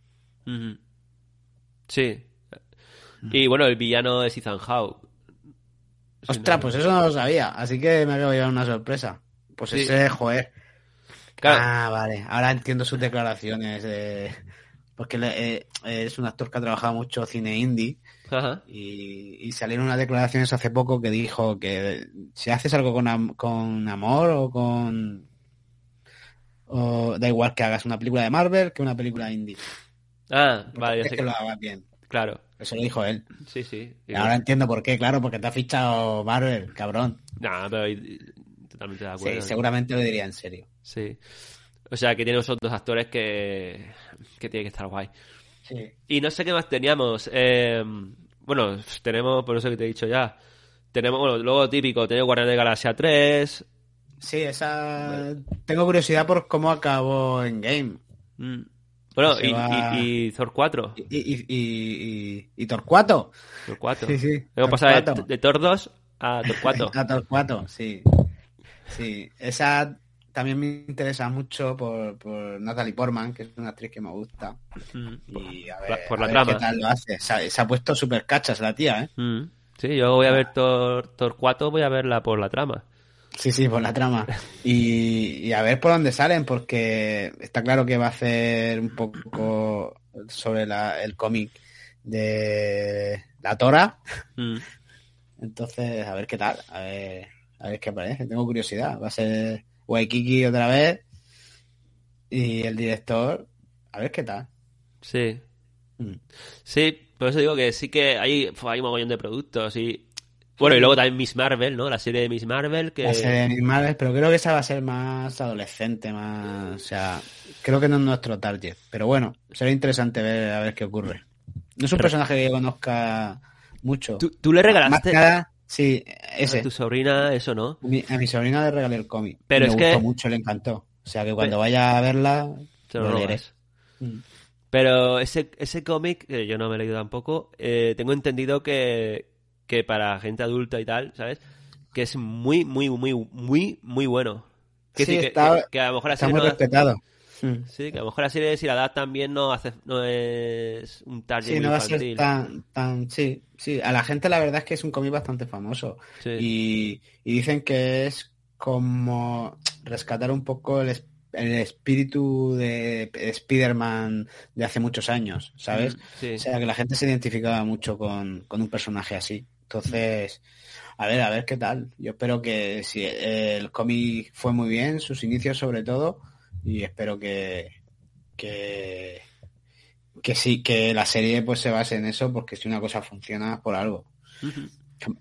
Sí. Mm. Y bueno, el villano es Ethan. Sí, Ostras, pues eso no lo sabía, así que me acabo de llevar una sorpresa. Pues Sí. ese, joder. Claro. Ah, vale, ahora entiendo sus declaraciones. eh, porque eh, es un actor que ha trabajado mucho cine indie Ajá. y, y salieron unas declaraciones hace poco que dijo que si haces algo con, am- con amor o con... O da igual que hagas una película de Marvel que una película indie. Ah, Porque vale, es que que- lo hagas bien. Claro. Eso lo dijo él. Sí, sí. Y ahora entiendo por qué, claro, porque te ha fichado Marvel, cabrón. Nah, pero y- totalmente de Sí, acuerdo. seguramente lo diría en serio. Sí. O sea, que tiene esos dos actores que, que tiene que estar guay. Sí. Y no sé qué más teníamos. Eh, bueno, tenemos, por eso que te he dicho ya. Tenemos, bueno, luego típico, tenemos Guardianes de Galaxia 3. Sí, esa... Tengo curiosidad por cómo acabó en game. mm, Bueno, y, va- y- y Thor 4. Y, y, y, y, y Torcuato. Thor 4. Sí, sí. Hemos pasado de, de Thor 2 a Thor 4. A Torcuato, sí. Sí, esa también me interesa mucho por, por Natalie Portman, que es una actriz que me gusta. Mm, Y a ver, por a la ver qué tal lo hace. Se ha, se ha puesto súper cachas la tía, ¿eh? mm. Sí, yo voy a ver Thor, Thor 4, voy a verla por la trama. Sí, sí, por la trama. Y, y a ver por dónde salen, porque está claro que va a hacer un poco sobre la- el cómic de la Tora. Mm. Entonces, a ver qué tal, a ver, a ver qué parece. Tengo curiosidad. Va a ser Waikiki otra vez. Y el director, a ver qué tal. Sí. Mm. Sí, por eso digo que sí que hay, hay un mogollón de productos y... Bueno, y luego también Miss Marvel, ¿no? La serie de Miss Marvel que... La serie de mis madres, pero creo que esa va a ser más adolescente, más, o sea, creo que no es nuestro target. Pero bueno, será interesante ver a ver qué ocurre. No es un personaje que yo conozca mucho. ¿Tú, tú le Más regalaste que nada, sí, a ese. tu sobrina eso, ¿no? Mi- a mi sobrina le regalé el cómic. Pero le es gustó que- mucho, le encantó. O sea que cuando vaya a verla, Te lo lo leeré. Mm. Pero ese, ese cómic, que yo no me he leído tampoco, eh, tengo entendido que, que para gente adulta y tal, ¿sabes? Que es muy, muy, muy, muy, muy bueno. Que, Sí, está- que, que a lo mejor Está muy no respetado. Sí, que a lo mejor la serie si la edad también no hace, no es un target Sí, muy no va a ser tan, tan, sí, sí. A la gente la verdad es que es un cómic bastante famoso. Sí. Y, y dicen que es como rescatar un poco el, el espíritu de Spider-Man de hace muchos años, ¿sabes? Mm, Sí. O sea, que la gente se identificaba mucho con, con un personaje así. Entonces, a ver, a ver qué tal. Yo espero que si el cómic fue muy bien, sus inicios sobre todo, y espero que, que, que sí, que la serie pues se base en eso, porque si una cosa funciona por algo.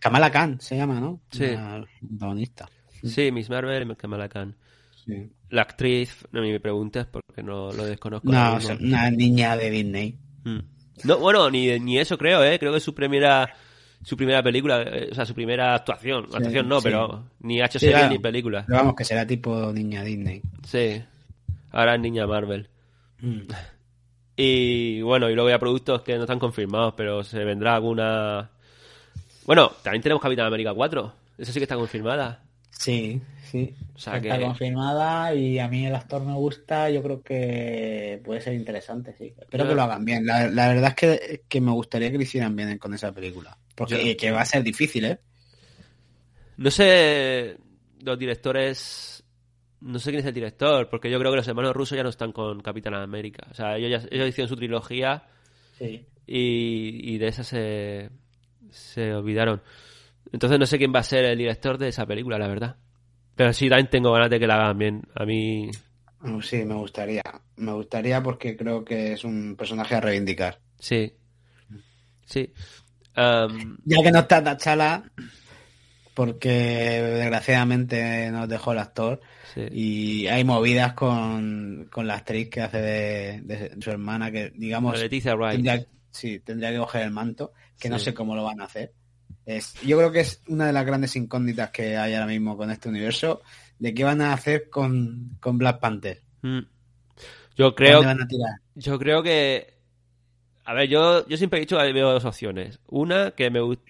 Kamala Khan se llama, ¿no? Sí. La protagonista. Sí, Miss Marvel y Kamala Khan. Sí. La actriz, no me preguntes porque no lo desconozco. No, es una niña de Disney. Mm. No, bueno, ni, ni eso creo, ¿eh? Creo que es su primera su primera película, eh, o sea, su primera actuación. Sí, actuación no, sí. pero ni ha hecho Sí, serie claro. ni película. Pero vamos, que será tipo niña Disney. Sí. Ahora es niña Marvel. Mm. Y bueno, y luego ya productos que no están confirmados, pero se vendrá alguna... Bueno, también tenemos Capitán América 4. Esa sí que está confirmada. Sí, sí. O sea Está que- confirmada y a mí el actor me gusta. Yo creo que puede ser interesante, sí. Espero Yo- que lo hagan bien. La, la verdad es que, que me gustaría que lo hicieran bien con esa película. Porque Yo- que va a ser difícil, ¿eh? No sé los directores... No sé quién es el director, porque yo creo que los hermanos rusos ya no están con Capitán América. O sea, ellos, ya, ellos hicieron su trilogía Sí. y, y de esa se, se olvidaron. Entonces no sé quién va a ser el director de esa película, la verdad. Pero sí, también tengo ganas de que la hagan bien. A mí... Mm, Sí, me gustaría. Me gustaría porque creo que es un personaje a reivindicar. Sí. Sí. Am, Ya que no está T'Challa, porque desgraciadamente nos dejó el actor, sí. y hay movidas con, con la actriz que hace de, de su hermana, que digamos tendría, sí, tendría que coger el manto, que no sé cómo lo van a hacer. Es, yo creo que es una de las grandes incógnitas que hay ahora mismo con este universo, de qué van a hacer con, con Black Panther. Mm. Yo creo, ¿Dónde van a tirar? yo creo que... A ver, yo, yo siempre he dicho que veo dos opciones. Una, que me gusta...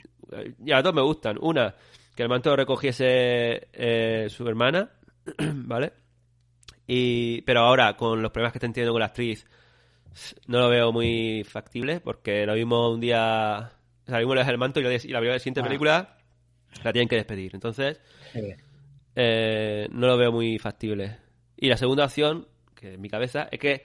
Ya, dos me gustan. Una, que el manto lo recogiese eh, su hermana, ¿vale? Y, pero ahora, con los problemas que está teniendo con la actriz, no lo veo muy factible, porque lo mismo un día... O sea, das el manto y la, y la siguiente Ah. película la tienen que despedir. Entonces, eh, no lo veo muy factible. Y la segunda opción, que en mi cabeza, es que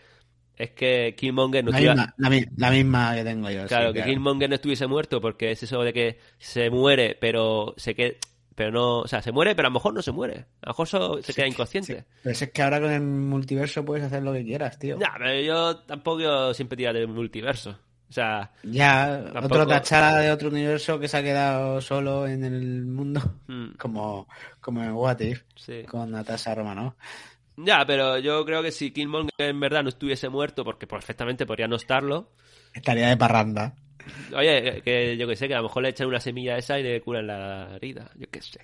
es que Killmonger no La estuviera... misma, la, mi- la misma que tengo yo. sí, Claro, que Killmonger no estuviese muerto porque es eso de que se muere, pero se queda... Pero no... O sea, se muere, pero a lo mejor no se muere. A lo mejor se queda inconsciente. Pero es que ahora con el multiverso puedes hacer lo que quieras, tío. Ya, pero yo tampoco siempre tira del multiverso. O sea, Ya, Tampoco- otro tachada de otro universo que se ha quedado solo en el mundo, mm, como, como en What If, sí. con Natasha Romanoff. Ya, pero yo creo que si Killmonger en verdad no estuviese muerto, porque perfectamente podría no estarlo, Estaría de parranda. Oye, que yo que sé, que a lo mejor le echan una semilla esa y le curan la herida, yo qué sé.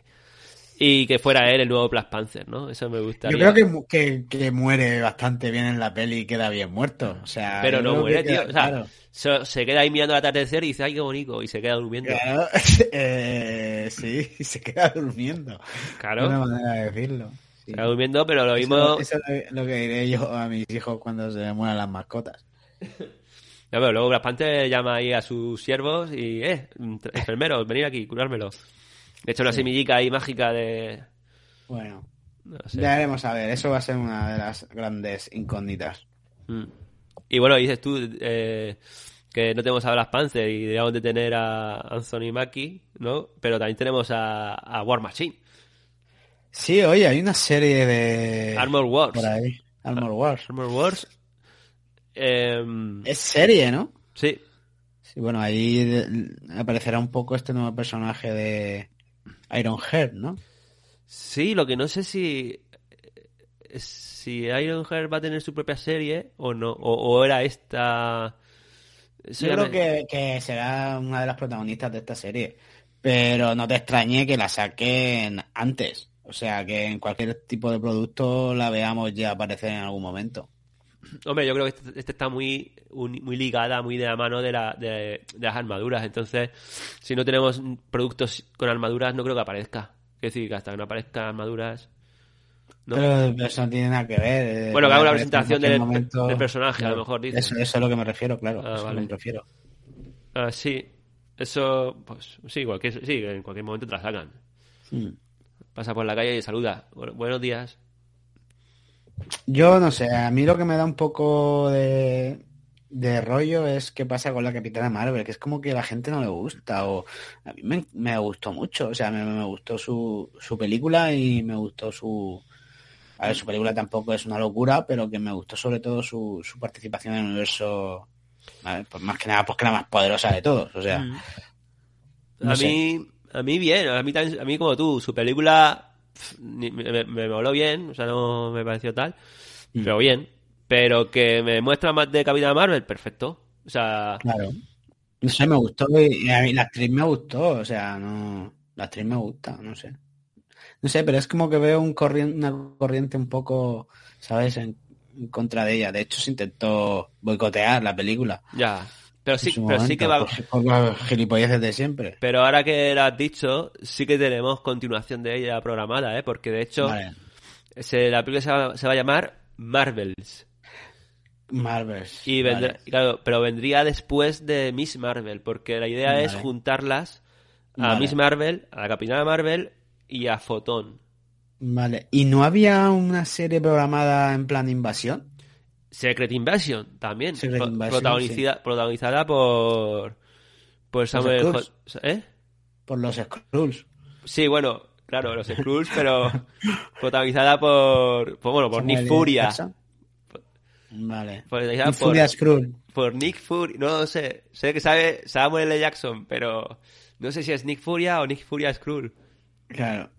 Y que fuera él el nuevo Black Panther, ¿no? Eso me gustaría. Yo creo que, que, que muere bastante bien en la peli y queda bien muerto. O sea, Pero no muere, que tío. queda- O sea, claro. se, se queda ahí mirando el atardecer y dice, ay, qué bonito, y se queda durmiendo. Claro, eh, sí, se queda durmiendo. Claro, Una manera de decirlo. Sí. durmiendo, pero lo mismo... Eso, eso es lo que diré yo a mis hijos cuando se mueran las mascotas. Ya, pero luego Black Panther llama ahí a sus siervos y, eh, enfermeros, venid aquí, curármelo. Le echa una semillica ahí mágica de... Bueno, No sé. ya veremos a ver. Eso va a ser una de las grandes incógnitas. Mm. Y bueno, dices tú eh, que no tenemos a Black Panther y debemos de tener a Anthony Mackie, ¿no? Pero también tenemos a, a War Machine, Sí, oye, hay una serie de... Armor Wars. Por ahí. Armor Wars. Armor Wars. Em, Es serie, ¿no? sí, Sí, bueno, ahí aparecerá un poco este nuevo personaje de Ironheart, ¿no? sí, lo que no sé si eh, si Ironheart va a tener su propia serie o no, o, o era esta... Yo creo que, que será una de las protagonistas de esta serie. Pero no te extrañe que la saquen antes. O sea, que en cualquier tipo de producto la veamos ya aparecer en algún momento. Hombre, yo creo que este, este está muy, muy ligada, muy de la mano de, la, de, de las armaduras. Entonces, si no tenemos productos con armaduras, no creo que aparezca. Es decir, que hasta que no aparezcan armaduras. ¿no? Pero eso no tiene nada que ver. eh, Bueno, que haga una presentación del- momento. del personaje, a lo mejor, dices. Eso, eso es a lo que me refiero, claro. Ah, eso es a lo vale. que me refiero. Ah, sí, eso, pues sí, cualquier, sí, en cualquier momento te la sacan. Mm. Pasa por la calle y saluda. Bu- buenos días. Yo no sé, a mí lo que me da un poco de, de rollo es qué pasa con la Capitana Marvel, que es como que a la gente no le gusta, o a mí me, me gustó mucho, o sea, me, me gustó su, su película y me gustó su... A ver, su película tampoco es una locura, pero que me gustó sobre todo su, su participación en el universo, ¿vale? pues más que nada, pues que la más poderosa de todos, o sea, no a sé. mí, a mí bien, a mí también, a mí como tú, su película me, me, me moló bien, o sea, no me pareció tal, Mm. pero bien. Pero que me muestra más de Capitán Marvel, perfecto. O sea, claro. No sé, me gustó y y a mí la actriz me gustó, o sea, no, la actriz me gusta, no sé. No sé, pero es como que veo un corriente, una corriente un poco, ¿sabes?, en, en contra de ella. De hecho, se intentó boicotear la película. ya. Pero sí, pero sí que va. Por, por las gilipolleces de siempre. Pero ahora que lo has dicho, sí que tenemos continuación de ella programada, ¿eh? Porque de hecho, Vale. se, la película se va, se va a llamar Marvels. Marvels. Y vendrá, vale. claro, pero vendría después de Miss Marvel, porque la idea es juntarlas a. Miss Marvel, a la Capitana Marvel y a Fotón. Vale. ¿Y no había una serie programada en plan invasión? Secret Invasion también, Secret pro- Invasion, protagonizada, protagonizada por por Samuel. Ho- ¿Eh? Por los Skrulls. Sí, bueno, claro, los Skrulls, pero protagonizada por, por bueno, por Samuel Nick Furia. Jackson. Vale. Protagonizada Nick por, Furia Skrull. por Nick Furia, no sé, sé que sabe Samuel L. Jackson, pero no sé si es Nick Furia o Nick Furia Skrull. Claro.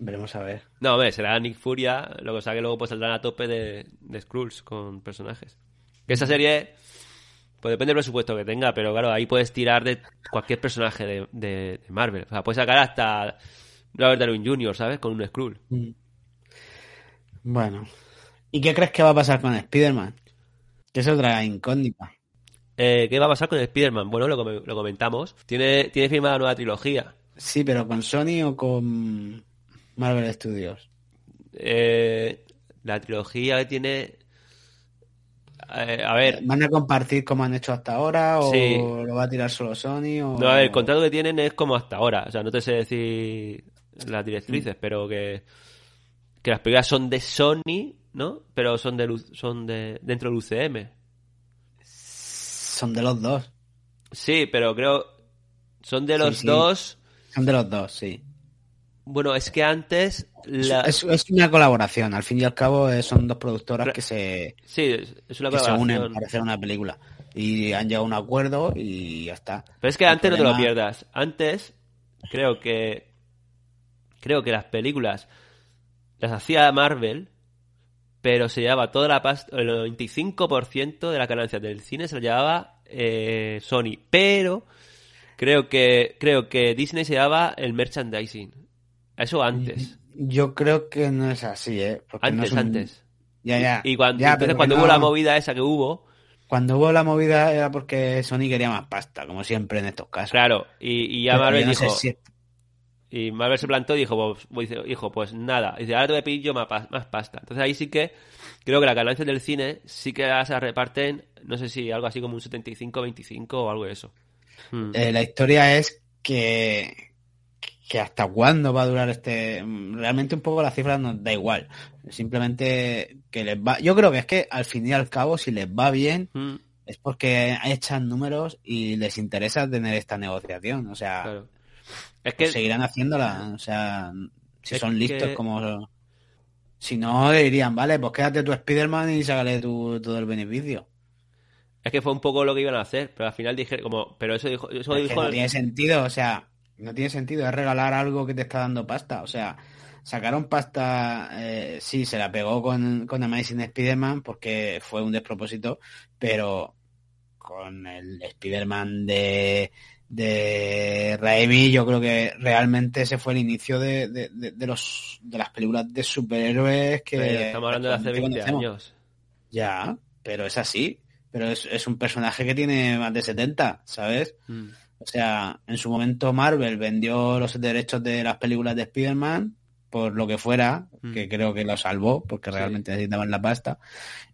Veremos a ver. No, hombre, será Nick Furia, lo que sea que luego pues saldrán a tope de, de Skrulls con personajes. Que esa serie, pues depende del presupuesto que tenga, pero claro, ahí puedes tirar de cualquier personaje de, de- de Marvel. O sea, puedes sacar hasta Robert Downey Jr., ¿sabes? Con un Skrull. Mm. Bueno. ¿Y qué crees que va a pasar con Spider-Man? Que es otra incógnita. Eh, ¿Qué va a pasar con Spider-Man? Bueno, lo, lo comentamos. Tiene, tiene firmada nueva trilogía. Sí, pero con Sony o con Marvel Studios. Eh, la trilogía que tiene... eh, a ver, ¿Van a compartir como han hecho hasta ahora o Sí. lo va a tirar solo Sony? O... No, a ver, el contrato que tienen es como hasta ahora. O sea, no te sé decir las directrices, Mm. pero que, que las películas son de Sony, ¿no? Pero son de son de dentro del UCM. Son de los dos. Sí, pero creo son de Sí, los sí. dos. Son de los dos, sí. Bueno, es que antes la... Es, es una colaboración. Al fin y al cabo eh, son dos productoras que se, sí, es, una que se unen para hacer una película. y han llegado a un acuerdo y ya está. Pero es que El antes no te lo pierdas. Antes, creo que. Creo que las películas las hacía Marvel, pero se llevaba toda la pasta. El 95% de la ganancia del cine se la llevaba eh, Sony. Pero creo que creo que Disney se llevaba el merchandising. Eso antes. Yo creo que no es así, ¿eh? Porque Antes, un- antes. Ya, ya. Y cuando, Ya, entonces cuando hubo la movida esa que hubo, Cuando hubo la movida era porque Sony quería más pasta, como siempre en estos casos. claro, y, y ya Pero Marvel no dijo, si- Y Marvel se plantó y dijo, pues, dice, hijo, pues nada. Y dice, ahora te voy a pedir yo más, pas- más pasta. Entonces ahí sí que creo que las ganancias del cine sí que se reparten, no sé si algo así como un 75-25 o algo de eso. Mm. Eh, la historia es que, que hasta cuándo va a durar este... Realmente un poco la cifra nos da igual. Simplemente que les va... Yo creo que es que al fin y al cabo, si les va bien, Mm, es porque echan números y les interesa tener esta negociación. O sea, claro. Es que pues seguirán haciéndola. O sea, si Es son listos como... Si no, dirían, vale, pues quédate tu Spider-Man y sácale tu, todo el beneficio. es que fue un poco lo que iban a hacer, pero al final dije como, pero eso dijo, eso Es que dijo no tiene sentido, o sea, no tiene sentido, es regalar algo que te está dando pasta. O sea, sacaron pasta, eh, sí, se la pegó con, con Amazing Spider-Man porque fue un despropósito, pero con el Spider-Man de, de Raimi, yo creo que realmente ese fue el inicio de, de- de- de los de las películas de superhéroes que Pero estamos hablando de hace actualmente 20 conocemos. años. Ya, pero es así. Pero es, es un personaje que tiene más de 70, ¿sabes? Mm. O sea, en su momento Marvel vendió los derechos de las películas de Spider-Man por lo que fuera, Mm. que creo que lo salvó, porque Sí. realmente necesitaban la pasta.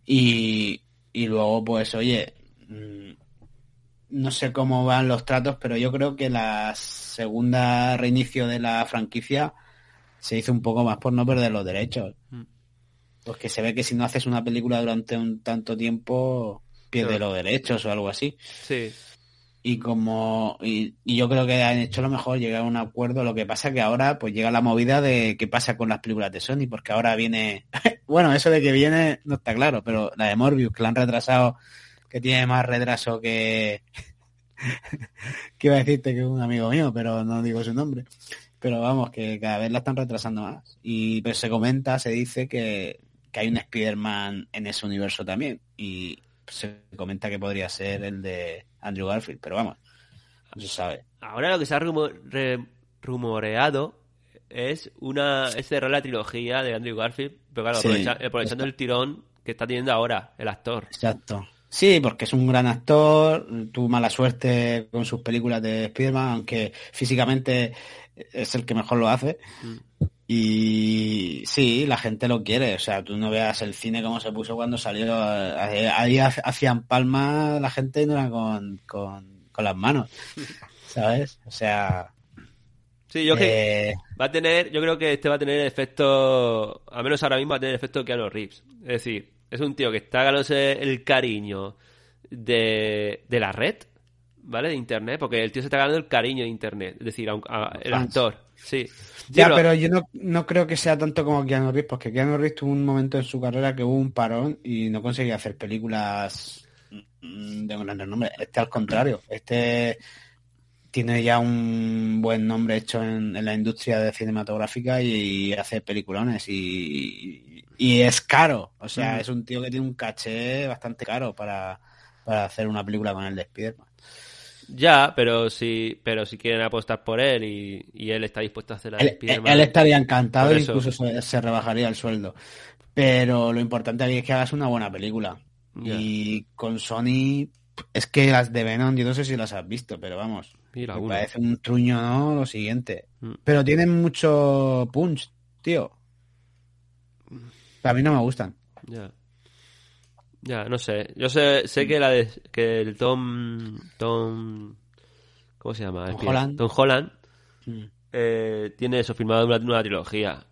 Y, y luego, pues, oye, mm, no sé cómo van los tratos, pero yo creo que la segunda reinicio de la franquicia se hizo un poco más por no perder los derechos. Mm. Porque se ve que si no haces una película durante un tanto tiempo, pierde los derechos o algo así Sí. Y como y, yo creo que han hecho lo mejor llegar a un acuerdo. Lo que pasa que ahora pues llega la movida de qué pasa con las películas de Sony porque ahora viene bueno eso de que viene no está claro pero la de Morbius que la han retrasado que tiene más retraso que que iba a decirte que es un amigo mío pero no digo su nombre. Pero vamos que cada vez la están retrasando más. Y pues se comenta se dice que, que hay un Spider-Man en ese universo también. Y se comenta que podría ser el de Andrew Garfield, pero vamos, no se sabe. Ahora lo que se ha rumo- re- rumoreado es una es cerrar la trilogía de Andrew Garfield, pero claro, Sí. aprovecha- aprovechando el tirón que está teniendo ahora el actor. Exacto. Sí, porque es un gran actor, tuvo mala suerte con sus películas de Spider-Man, aunque físicamente es el que mejor lo hace. Mm. Y sí, la gente lo quiere. O sea, tú no veas el cine como se puso cuando salió. eh, Ahí ha- hacían palmas la gente y no era con, con, con las manos. ¿Sabes? O sea, Sí, yo que eh, va a tener, yo creo que este va a tener efecto, al menos ahora mismo va a tener efecto de Keanu Reeves. Es decir, es un tío que está ganándose el cariño de, de la red, ¿vale? De internet, porque el tío se está ganando el cariño de internet, es decir, aun- a- el actor, sí. Ya, pero- pero yo no, no creo que sea tanto como Keanu Reeves, porque Keanu Reeves tuvo un momento en su carrera que hubo un parón y no conseguía hacer películas de un gran nombre. Este al contrario, este tiene ya un buen nombre hecho en, en la industria de cinematográfica y, hace peliculones y, y es caro. O sea, Mm. es un tío que tiene un caché bastante caro para, para hacer una película con el de Spiderman. Ya, pero si, pero si quieren apostar por él y, y él está dispuesto a hacer la Él, él estaría encantado e incluso se, se rebajaría el sueldo. Pero lo importante aquí es que hagas una buena película. Y con Sony, es que las de Venom, yo no sé si las has visto, pero vamos, me parece un truño, ¿no? Lo siguiente. Mm. Pero tienen mucho punch, tío. A mí no me gustan. Ya. Ya, no sé. Yo sé, sé que la de, que el Tom, Tom, ¿cómo se llama? Tom Holland. Tom Holland Mm. eh, tiene eso firmado una nueva trilogía.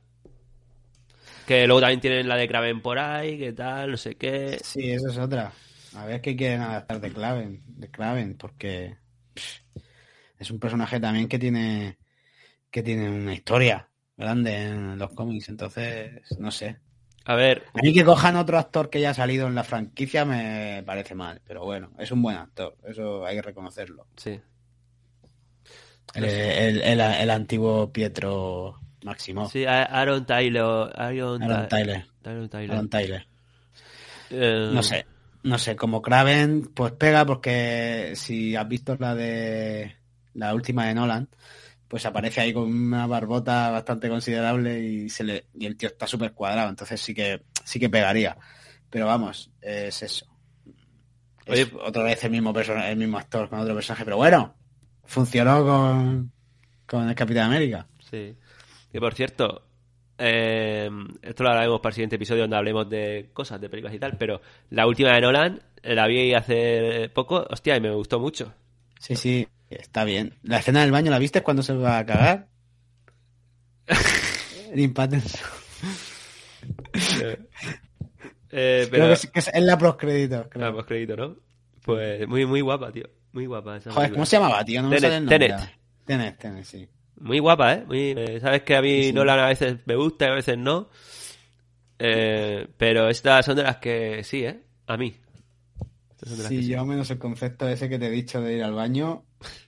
Que luego también tienen la de Kraven por ahí, que tal, no sé qué. Sí, eso es otra. A ver qué quieren adaptar de Claven, de Claven, porque es un personaje también que tiene que tiene una historia grande en los cómics, entonces no sé. A ver, A mí que cojan otro actor que ya ha salido en la franquicia me parece mal, pero bueno, es un buen actor, eso hay que reconocerlo. sí. El, el- el- el antiguo Pietro Máximo. Sí, Aaron Tyler. Aaron, Aaron Ty- Tyler. Aaron Tyler. Aaron Tyler. Eh, No sé, no sé, como Kraven, pues pega porque si has visto la de la última de Nolan, pues aparece ahí con una barbota bastante considerable y se le y el tío está súper cuadrado, entonces sí que sí que pegaría. Pero vamos, es eso. Es Oye, otra vez el mismo persona, el mismo actor con otro personaje, pero bueno, funcionó con con el Capitán América. Sí. Que por cierto, eh, esto lo hablaremos para el siguiente episodio donde hablemos de cosas, de películas y tal, pero la última de Nolan la vi hace poco, hostia, y me gustó mucho. Sí, sí, está bien. La escena del baño, ¿la viste cuando se va a cagar? El Pattinson. Eh, eh, Creo pero, que es, que es en la postcrédito. creo. Ah, pues crédito, ¿no? Pues muy, muy guapa, tío. Muy guapa esa Joder, película. ¿cómo se llamaba, tío? No me Tenet, sale el nombre. Tenet. Tenet, Tenet, sí. Muy guapa, ¿eh? Muy, eh, Sabes que a mí Sí. Nolan a veces me gusta y a veces no. Eh, pero estas son de las que sí, ¿eh? A mí. Estas son de las que Sí, sí. yo menos el concepto ese que te he dicho de ir al baño,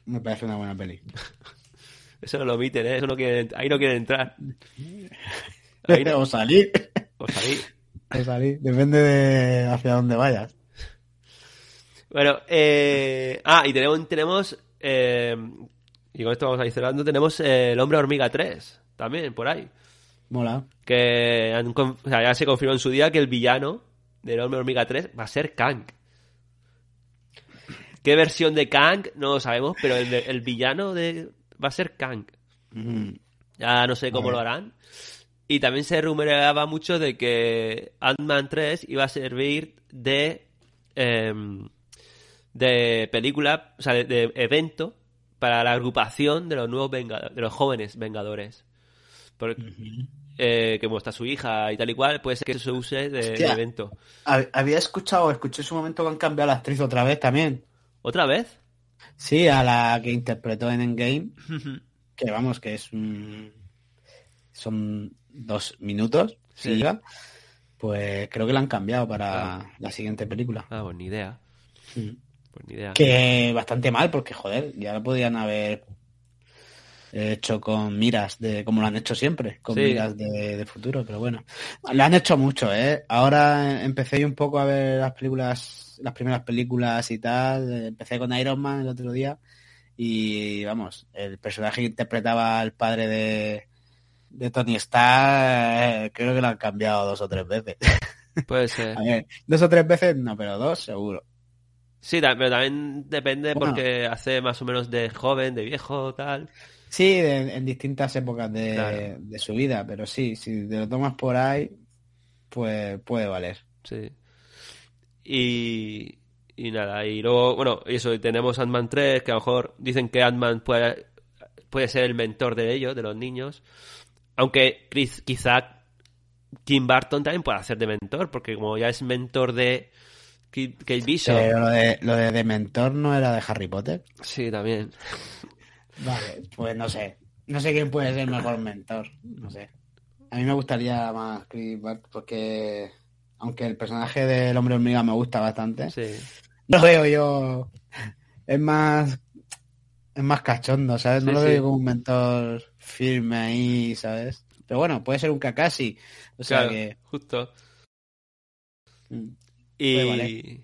me parece una buena peli. Eso no lo omiten, ¿eh? Eso no quieren, ahí no quieren entrar. Ahí no, o salir. o salir. O salir. Depende de hacia dónde vayas. Bueno, eh... Ah, y tenemos... tenemos eh, Y con esto vamos a ir cerrando. Tenemos eh, El Hombre Hormiga 3. También, por ahí. Mola. Que han con- o sea, ya se confirmó en su día que el villano del Hombre Hormiga 3 va a ser Kang. ¿Qué versión de Kang? No lo sabemos, pero el, el villano de va a ser Kang. Mm. Ya no sé cómo lo harán. Y también se rumoreaba mucho de que Ant-Man 3 iba a servir de em, de película, o sea, de, de evento para la agrupación de los nuevos vengadores, de los jóvenes vengadores. Por- eh, que muestra su hija y tal y cual, puede ser que se use de, Hostia. evento. Hab- Había escuchado, escuché en su momento que han cambiado a la actriz otra vez también. ¿Otra vez? Sí, a la que interpretó en Endgame, que vamos, que es un... Son dos minutos, Sí. si llega. Pues creo que la han cambiado para la siguiente película. Ah, pues ni idea. Mm. Pues ni idea. Que bastante mal, porque joder, ya lo podían haber hecho con miras de como lo han hecho siempre, con Sí. miras de, de futuro, pero bueno. Lo han hecho mucho, ¿eh? Ahora empecé un poco a ver las películas, las primeras películas y tal. Empecé con Iron Man el otro día y vamos, el personaje que interpretaba al padre de, de Tony Stark, creo que lo han cambiado dos o tres veces. Puede ser. A ver, dos o tres veces no, pero dos seguro. Sí, pero también depende Bueno. porque hace más o menos de joven, de viejo, tal. Sí, de- en distintas épocas de, Claro. de su vida, pero sí, si te lo tomas por ahí, pues puede valer. Sí. Y, y nada, y luego, bueno, y eso, y tenemos Ant-Man 3, que a lo mejor dicen que Ant-Man puede, puede ser el mentor de ellos, de los niños. Aunque Chris- quizá Kim Barton también puede hacer de mentor, porque como ya es mentor de Kate Bishop. Pero lo de, lo de Dementor no era de Harry Potter. Sí, también. Vale, pues no sé. No sé quién puede ser mejor mentor. No sé. A mí me gustaría más Chris Bart porque, aunque el personaje del hombre hormiga me gusta bastante, Sí. no lo veo yo. Es más. Es más cachondo, ¿sabes? No Sí, lo sí. veo como un mentor firme ahí, ¿sabes? Pero bueno, puede ser un Kakashi. O sea Claro, que. justo. mm, Y, valer.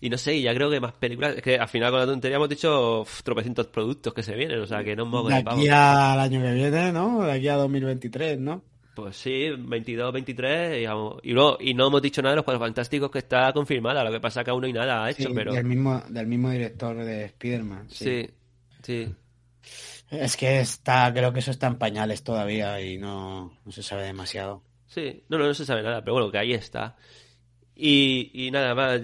Y no sé, y ya creo que más películas. Es que al final con la tontería hemos dicho uf, tropecientos productos que se vienen, o sea que no es moco De de pavo. aquí al año que viene, ¿no? De aquí a 2023, ¿no? Pues sí, 22, 23 y, vamos- y, luego- y no hemos dicho nada de los Cuatro Fantásticos que está confirmada, lo que pasa que aún no hay nada Sí, hecho, pero del mismo, del mismo director de Spider-Man. Sí. sí, sí. Es que está, creo que eso está en pañales todavía y no, no se sabe demasiado. Sí, no, no, no se sabe nada, pero bueno, que ahí está. Y, y nada más,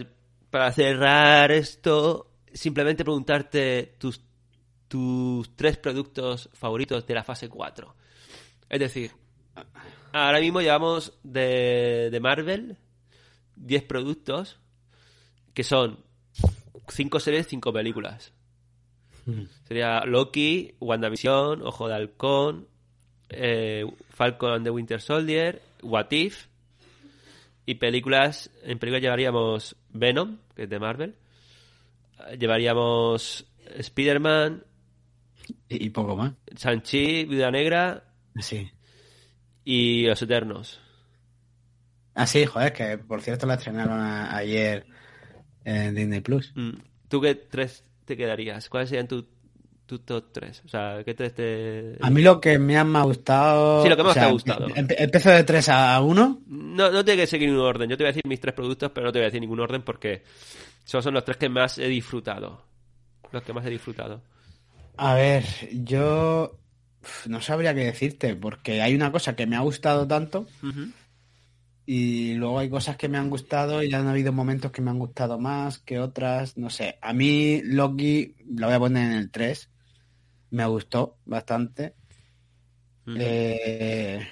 para cerrar esto, simplemente preguntarte tus, tus tres productos favoritos de la fase 4. Es decir, ahora mismo llevamos de, de Marvel 10 productos que son 5 series, 5 películas. Sería Loki, WandaVision, Ojo de Halcón, eh, Falcon and the Winter Soldier, What If Y películas, en películas llevaríamos Venom, que es de Marvel. Llevaríamos Spider-Man, Y, y poco más. Sanchi, Viuda Negra Sí. y Los Eternos. Ah, sí, joder, que por cierto la estrenaron a- ayer en Disney Plus. Mm. ¿Tú qué tres te quedarías? ¿Cuáles serían tus tu top tres? O sea, ¿qué tres te...? A mí lo que me ha más gustado. Sí, lo que más o sea, te ha gustado. empe- Empiezo de 3 a 1. No, no tiene que seguir ningún orden. Yo te voy a decir mis tres productos, pero no te voy a decir ningún orden porque esos son los tres que más he disfrutado. Los que más he disfrutado. A ver, yo no sabría qué decirte, porque hay una cosa que me ha gustado tanto y luego hay cosas que me han gustado y han habido momentos que me han gustado más que otras, no sé. A mí Loki la voy a poner en el 3. Me gustó bastante. Eh,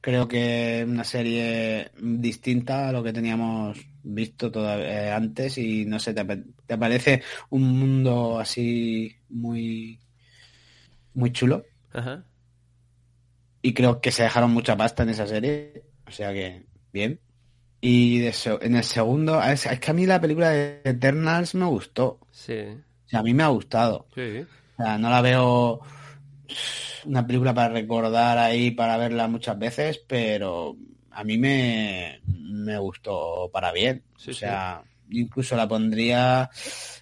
creo que es una serie distinta a lo que teníamos visto todavía antes y no sé, te, te parece un mundo así muy muy chulo Ajá. y creo que se dejaron mucha pasta en esa serie, o sea que bien. Y de se- en el segundo, es, es que a mí la película de Eternals me gustó, Sí. o sea, a mí me ha gustado. Sí. O sea, no la veo una película para recordar ahí, para verla muchas veces, pero a mí me, me gustó para bien. Sí, o sea, incluso la pondría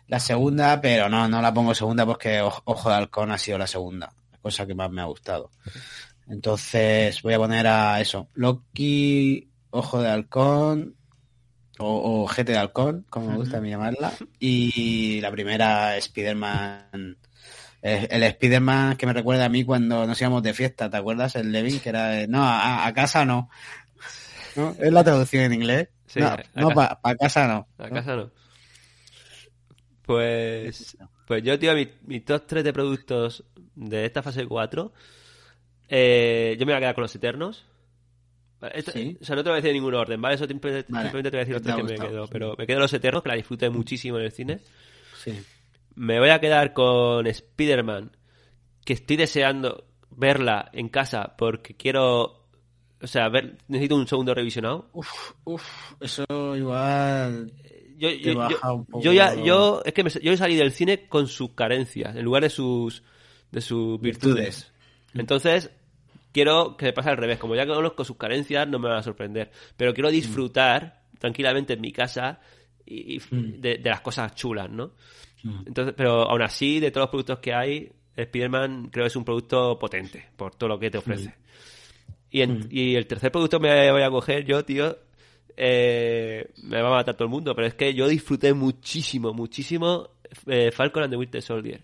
la segunda, pero no, no la pongo segunda porque Ojo de Halcón ha sido la segunda, la cosa que más me ha gustado. Entonces voy a poner a eso, Loki, Ojo de Halcón, o, o GT de Halcón, como me gusta a mí llamarla, y la primera Spider-Man el Spider-Man que me recuerda a mí cuando nos íbamos de fiesta, ¿te acuerdas? El Levin, que era de, no, a, a casa no. ¿No? Es la traducción en inglés. Sí, no, no casa. para casa no. A ¿no? casa no. Pues, pues yo, tío, mi, mi top 3 de productos de esta fase 4, eh, yo me voy a quedar con los Eternos. Vale, esto- Sí. O sea, no te voy a decir ningún orden, ¿vale? Eso simplemente, Vale. simplemente te voy a decir los ¿Qué te tres que me quedo. Pero me quedo los Eternos, que la disfruté muchísimo en el cine. Sí. Me voy a quedar con Spider-Man, que estoy deseando verla en casa porque quiero... O sea, ver, necesito un segundo revisionado. Uf, uf, eso igual. yo, te yo, yo- baja un poco. yo ya yo es que me- yo salí del cine con sus carencias en lugar de sus de sus virtudes, entonces quiero que me pase al revés como ya conozco sus carencias no me van a sorprender pero quiero disfrutar tranquilamente en mi casa y, y de, de las cosas chulas no entonces pero aún así de todos los productos que hay Spider-Man creo que es un producto potente por todo lo que te ofrece y, en- y el tercer producto me voy a coger yo, tío. eh, me va a matar todo el mundo, pero es que yo disfruté muchísimo, muchísimo eh, Falcon and the Winter Soldier.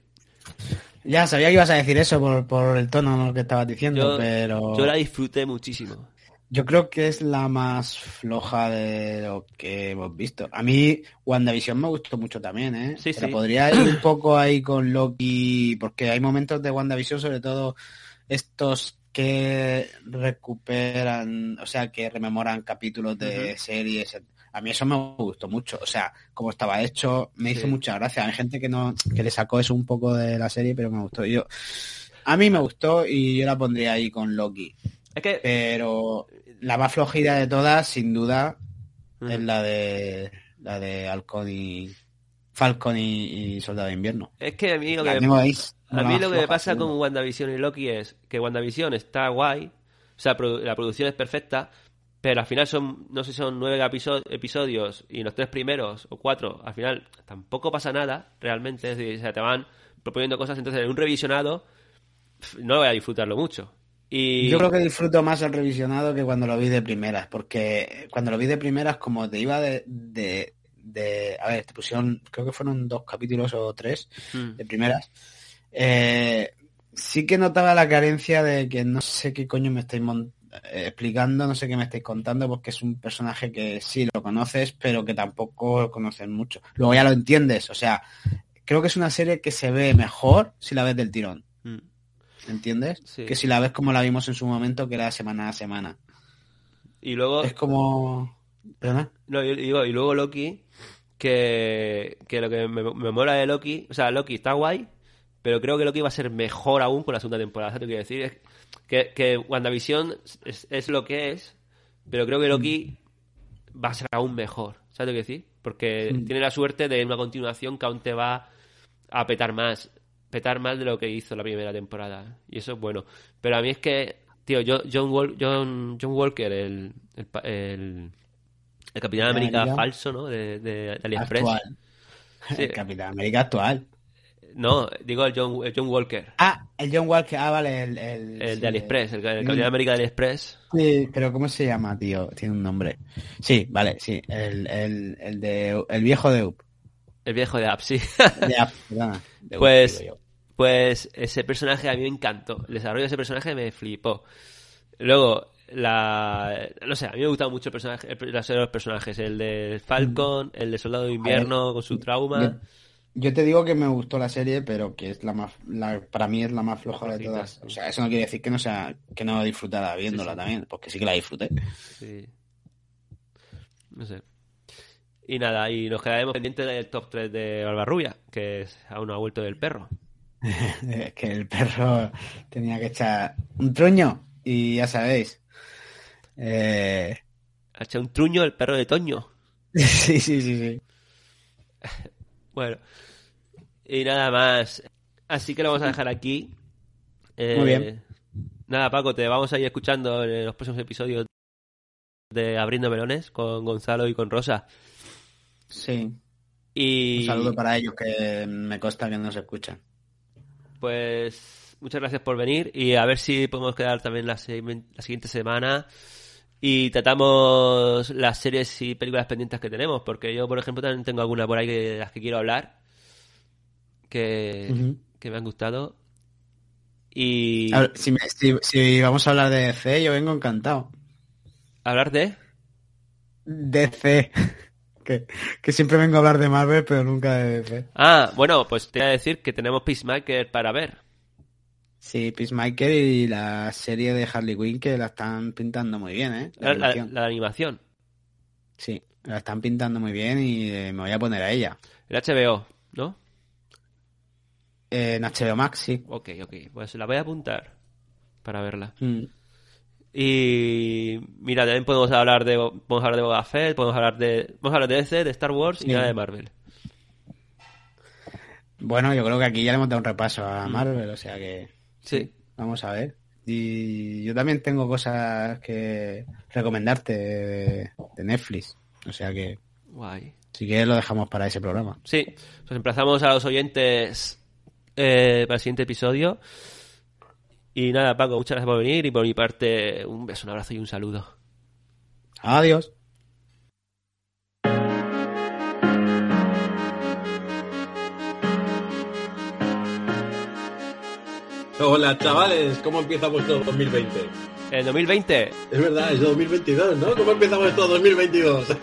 Ya sabía que ibas a decir eso por, por el tono ¿no? que estabas diciendo, Yo, pero yo la disfruté muchísimo. Yo creo que es la más floja de lo que hemos visto. A mí WandaVision me gustó mucho también, ¿eh? Sí, Pero sí. podría ir un poco ahí con Loki, porque hay momentos de WandaVision, sobre todo estos que recuperan, o sea, que rememoran capítulos de series. A mí eso me gustó mucho, o sea, como estaba hecho, me hizo Sí. mucha gracia. Hay gente que no, que le sacó eso un poco de la serie, pero me gustó. Yo, a mí me gustó y yo la pondría ahí con Loki. Es que Pero la más flojita de todas, sin duda, es la de la de Halcón y Falcon y, y Soldado de Invierno. es que a mí lo que ahí, a mí lo que me pasa seguro. con WandaVision y Loki es que WandaVision está guay, o sea, la producción es perfecta, pero al final son, no sé son nueve episo- episodios y los tres primeros o cuatro, al final tampoco pasa nada realmente, es decir, o sea, te van proponiendo cosas, entonces en un revisionado no voy a disfrutarlo mucho. Y Yo creo que disfruto más el revisionado que cuando lo vi de primeras, porque cuando lo vi de primeras, como te iba de, de, de- a ver, te pusieron, creo que fueron dos capítulos o tres Mm. de primeras, eh, sí que notaba la carencia de que no sé qué coño me estáis eh, explicando, no sé qué me estáis contando, porque es un personaje que sí lo conoces, pero que tampoco lo conoces mucho. Luego ya lo entiendes, o sea, creo que es una serie que se ve mejor si la ves del tirón. Mm. ¿Entiendes? Sí. Que si la ves como la vimos en su momento, que era semana a semana. Y luego Es como... ¿Perdona? No, yo digo, y luego Loki, que, que lo que me, me mola de Loki, o sea, Loki está guay, pero creo que Loki va a ser mejor aún con la segunda temporada. ¿Sabes lo que quiero decir? Es que, que WandaVision es, es lo que es, pero creo que Loki va a ser aún mejor. ¿Sabes lo que decir? Porque Mm. tiene la suerte de una continuación que aún te va a petar más. Petar más de lo que hizo la primera temporada. Y eso es bueno. Pero a mí es que, tío, yo, John, Wal- John, John Walker, el, el, el, el Capitán Capitán América América. falso, ¿no? De, de, de AliExpress. Sí. El Capitán América actual. No, digo el John, el John Walker. Ah, el John Walker. Ah, vale, el... El, El sí, de AliExpress, el, el. Capitán América de AliExpress. Sí, pero ¿cómo se llama, tío? Tiene un nombre. Sí, vale, sí. El, el, el de... El viejo de Up. El viejo de App, sí. De Up, perdona. De Pues-. Pues ese personaje a mí me encantó. El desarrollo de ese personaje me flipó. Luego, la. No sé, a mí me gustan mucho el personaje, el- la serie de los personajes. El de Falcon, el de Soldado de Invierno con su trauma. Yo, yo te digo que me gustó la serie, pero que es la más, la, para mí es la más floja de todas. O sea, eso no quiere decir que no sea, que no disfrutara viéndola Sí, sí. también, porque sí que la disfruté. Sí. No sé. Y nada, y nos quedaremos pendientes del top 3 de Barbarrubia, que es- aún no ha vuelto del perro. Es que el perro tenía que echar un truño y ya sabéis. Eh, Ha echado un truño el perro de Toño. sí, sí, sí, sí. Bueno, y nada más. Así que lo vamos a dejar aquí. Eh, Muy bien. Nada, Paco, te vamos a ir escuchando en los próximos episodios de Abriendo Melones con Gonzalo y con Rosa. Sí. Y Un saludo para ellos que me consta que nos escuchan. Pues muchas gracias por venir y a ver si podemos quedar también la, se- la siguiente semana y tratamos las series y películas pendientes que tenemos, porque yo, por ejemplo, también tengo alguna por ahí de las que quiero hablar que, que me han gustado. Y A ver, si, me- si- si vamos a hablar de DC, yo vengo encantado. hablar de... DC. Que, que siempre vengo a hablar de Marvel, pero nunca de DC. Ah, bueno, pues te voy a decir que tenemos Peacemaker para ver. Sí, Peacemaker y la serie de Harley Quinn que la están pintando muy bien, ¿eh? La La, la- animación. la animación. Sí, la están pintando muy bien y eh, me voy a poner a ella. El HBO, ¿no? Eh, en HBO Max, sí. Ok, ok. Pues la voy a apuntar para verla. Mm. Y mira, también podemos hablar de podemos hablar de Boba Fett, podemos hablar de vamos a hablar de DC, de Star Wars y nada de Marvel. Bueno, yo creo que aquí ya le hemos dado un repaso a Marvel, o sea que Sí. vamos a ver. Y yo también tengo cosas que recomendarte de, de Netflix, o sea que Guay. si quieres lo dejamos para ese programa. Sí, pues emplazamos a los oyentes eh, para el siguiente episodio. Y nada, Paco, muchas gracias por venir y por mi parte un beso, un abrazo y un saludo. Adiós. Hola chavales, ¿cómo empieza vuestro 2020? En 2020, Es verdad, es 2022, ¿no? ¿Cómo empieza vuestro 2022?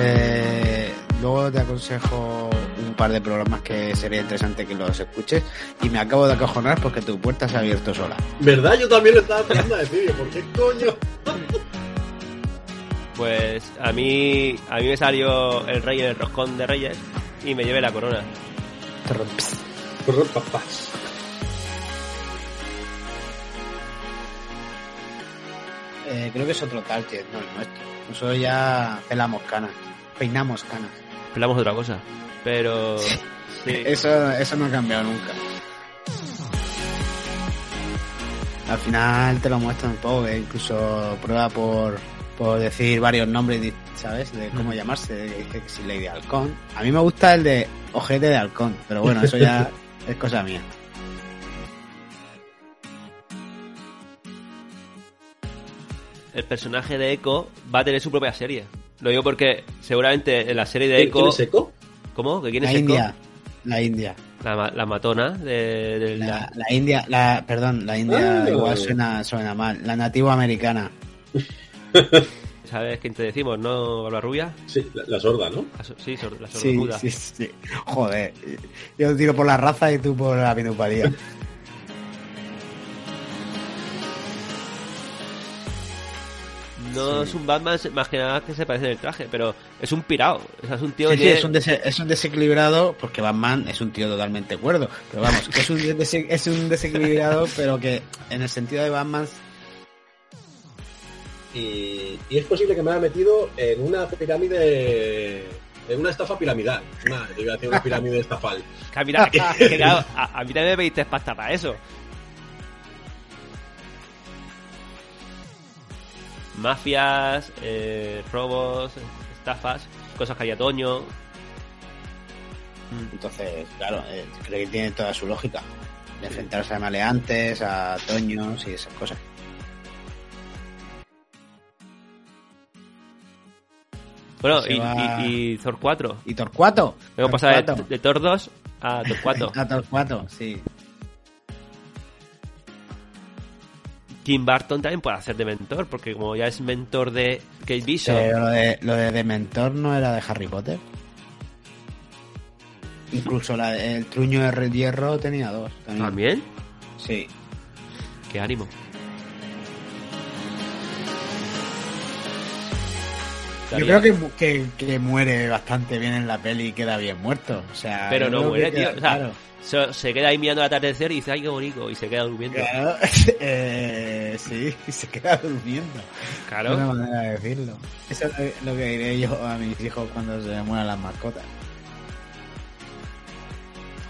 Eh, luego te aconsejo par de programas que sería interesante que los escuches y me acabo de acojonar porque tu puerta se ha abierto sola. ¿Verdad? Yo también lo estaba pensando a decir, ¿por qué coño? pues a mí a mí me salió el rey en el roscón de reyes y me llevé la corona. Papás. Eh, creo que es otro target, no el nuestro. Nosotros ya pelamos canas, peinamos canas. Hablamos de otra cosa. Pero sí. Eso, eso no ha cambiado nunca. Al final te lo muestran un poco, que incluso prueba por, por decir varios nombres, ¿sabes? De cómo llamarse, dije que si Lady Halcón. A mí me gusta el de ojete de halcón, pero bueno, eso ya es cosa mía. el personaje de Echo va a tener su propia serie. Lo digo porque seguramente en la serie de ¿Quién Echo... es Echo? ¿Cómo? ¿Que quién La es Echo? India, la India. La, ma- la matona de, de la- La, la India, la, perdón, la India Ah. igual suena, suena mal. La nativa americana. ¿Sabes quién te decimos, no? La rubia. Sí, la, la sorda, ¿no? La sí, sor- la Sí, sordomuda. sí, sí. Joder. Yo tiro por la raza y tú por la minupalía. No es un Batman más que nada que se parece en el traje, pero es un pirao. O sea, es un tío Sí, que sí, tiene- es, un dese- es un desequilibrado, porque Batman es un tío totalmente cuerdo. Pero vamos, que es un, es un desequilibrado, pero que en el sentido de Batman. y, y es posible que me haya metido en una pirámide, en una estafa piramidal. Una, yo iba a decir una pirámide estafal. Que, mira, que- que, claro, a, a mí también me pediste pasta para eso. Mafias, eh, robos, estafas, cosas que hay a Toño. Entonces, claro, eh, creo que tiene toda su lógica. De enfrentarse a maleantes, a toños y esas cosas. Bueno, y, va- y, y Torcuato. ¿Y Torcuato? Hemos pasado de, Torcuato. de Thor 2 a Torcuato. A Torcuato, sí. Kim Barton también puede hacer de mentor, porque como ya es mentor de Kate Bishop, Pero lo de, lo de Dementor no era de Harry Potter. Incluso la, el truño de Red Hierro tenía dos. También. también, Sí. qué ánimo. Yo creo que, que, que muere bastante bien en la peli y queda bien muerto. O sea, Pero no muere, que tío. queda- O sea, claro. Se, se queda ahí mirando el atardecer y dice, ay, qué bonito, y se queda durmiendo. Claro, eh, sí, y se queda durmiendo. Claro. Una manera de decirlo. Eso es lo que diré yo a mis hijos cuando se mueran las mascotas.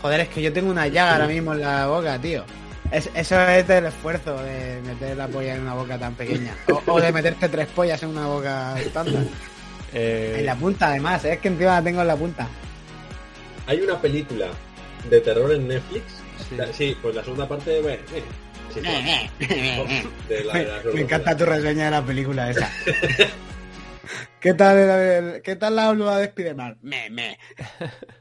Joder, es que yo tengo una llaga ahora mismo en la boca, tío. Es- eso es del esfuerzo de meter la polla en una boca tan pequeña. O, o de meterte tres pollas en una boca estándar. Eh, En la punta, además, es que encima la tengo en la punta. Hay una película de terror en Netflix. Sí. La- Sí, pues la segunda parte, bueno, eh, sí, de la- de las Me encanta tu reseña de la película esa. ¿Qué tal, el- ¿Qué tal la oblua de Spiderman? Me, me.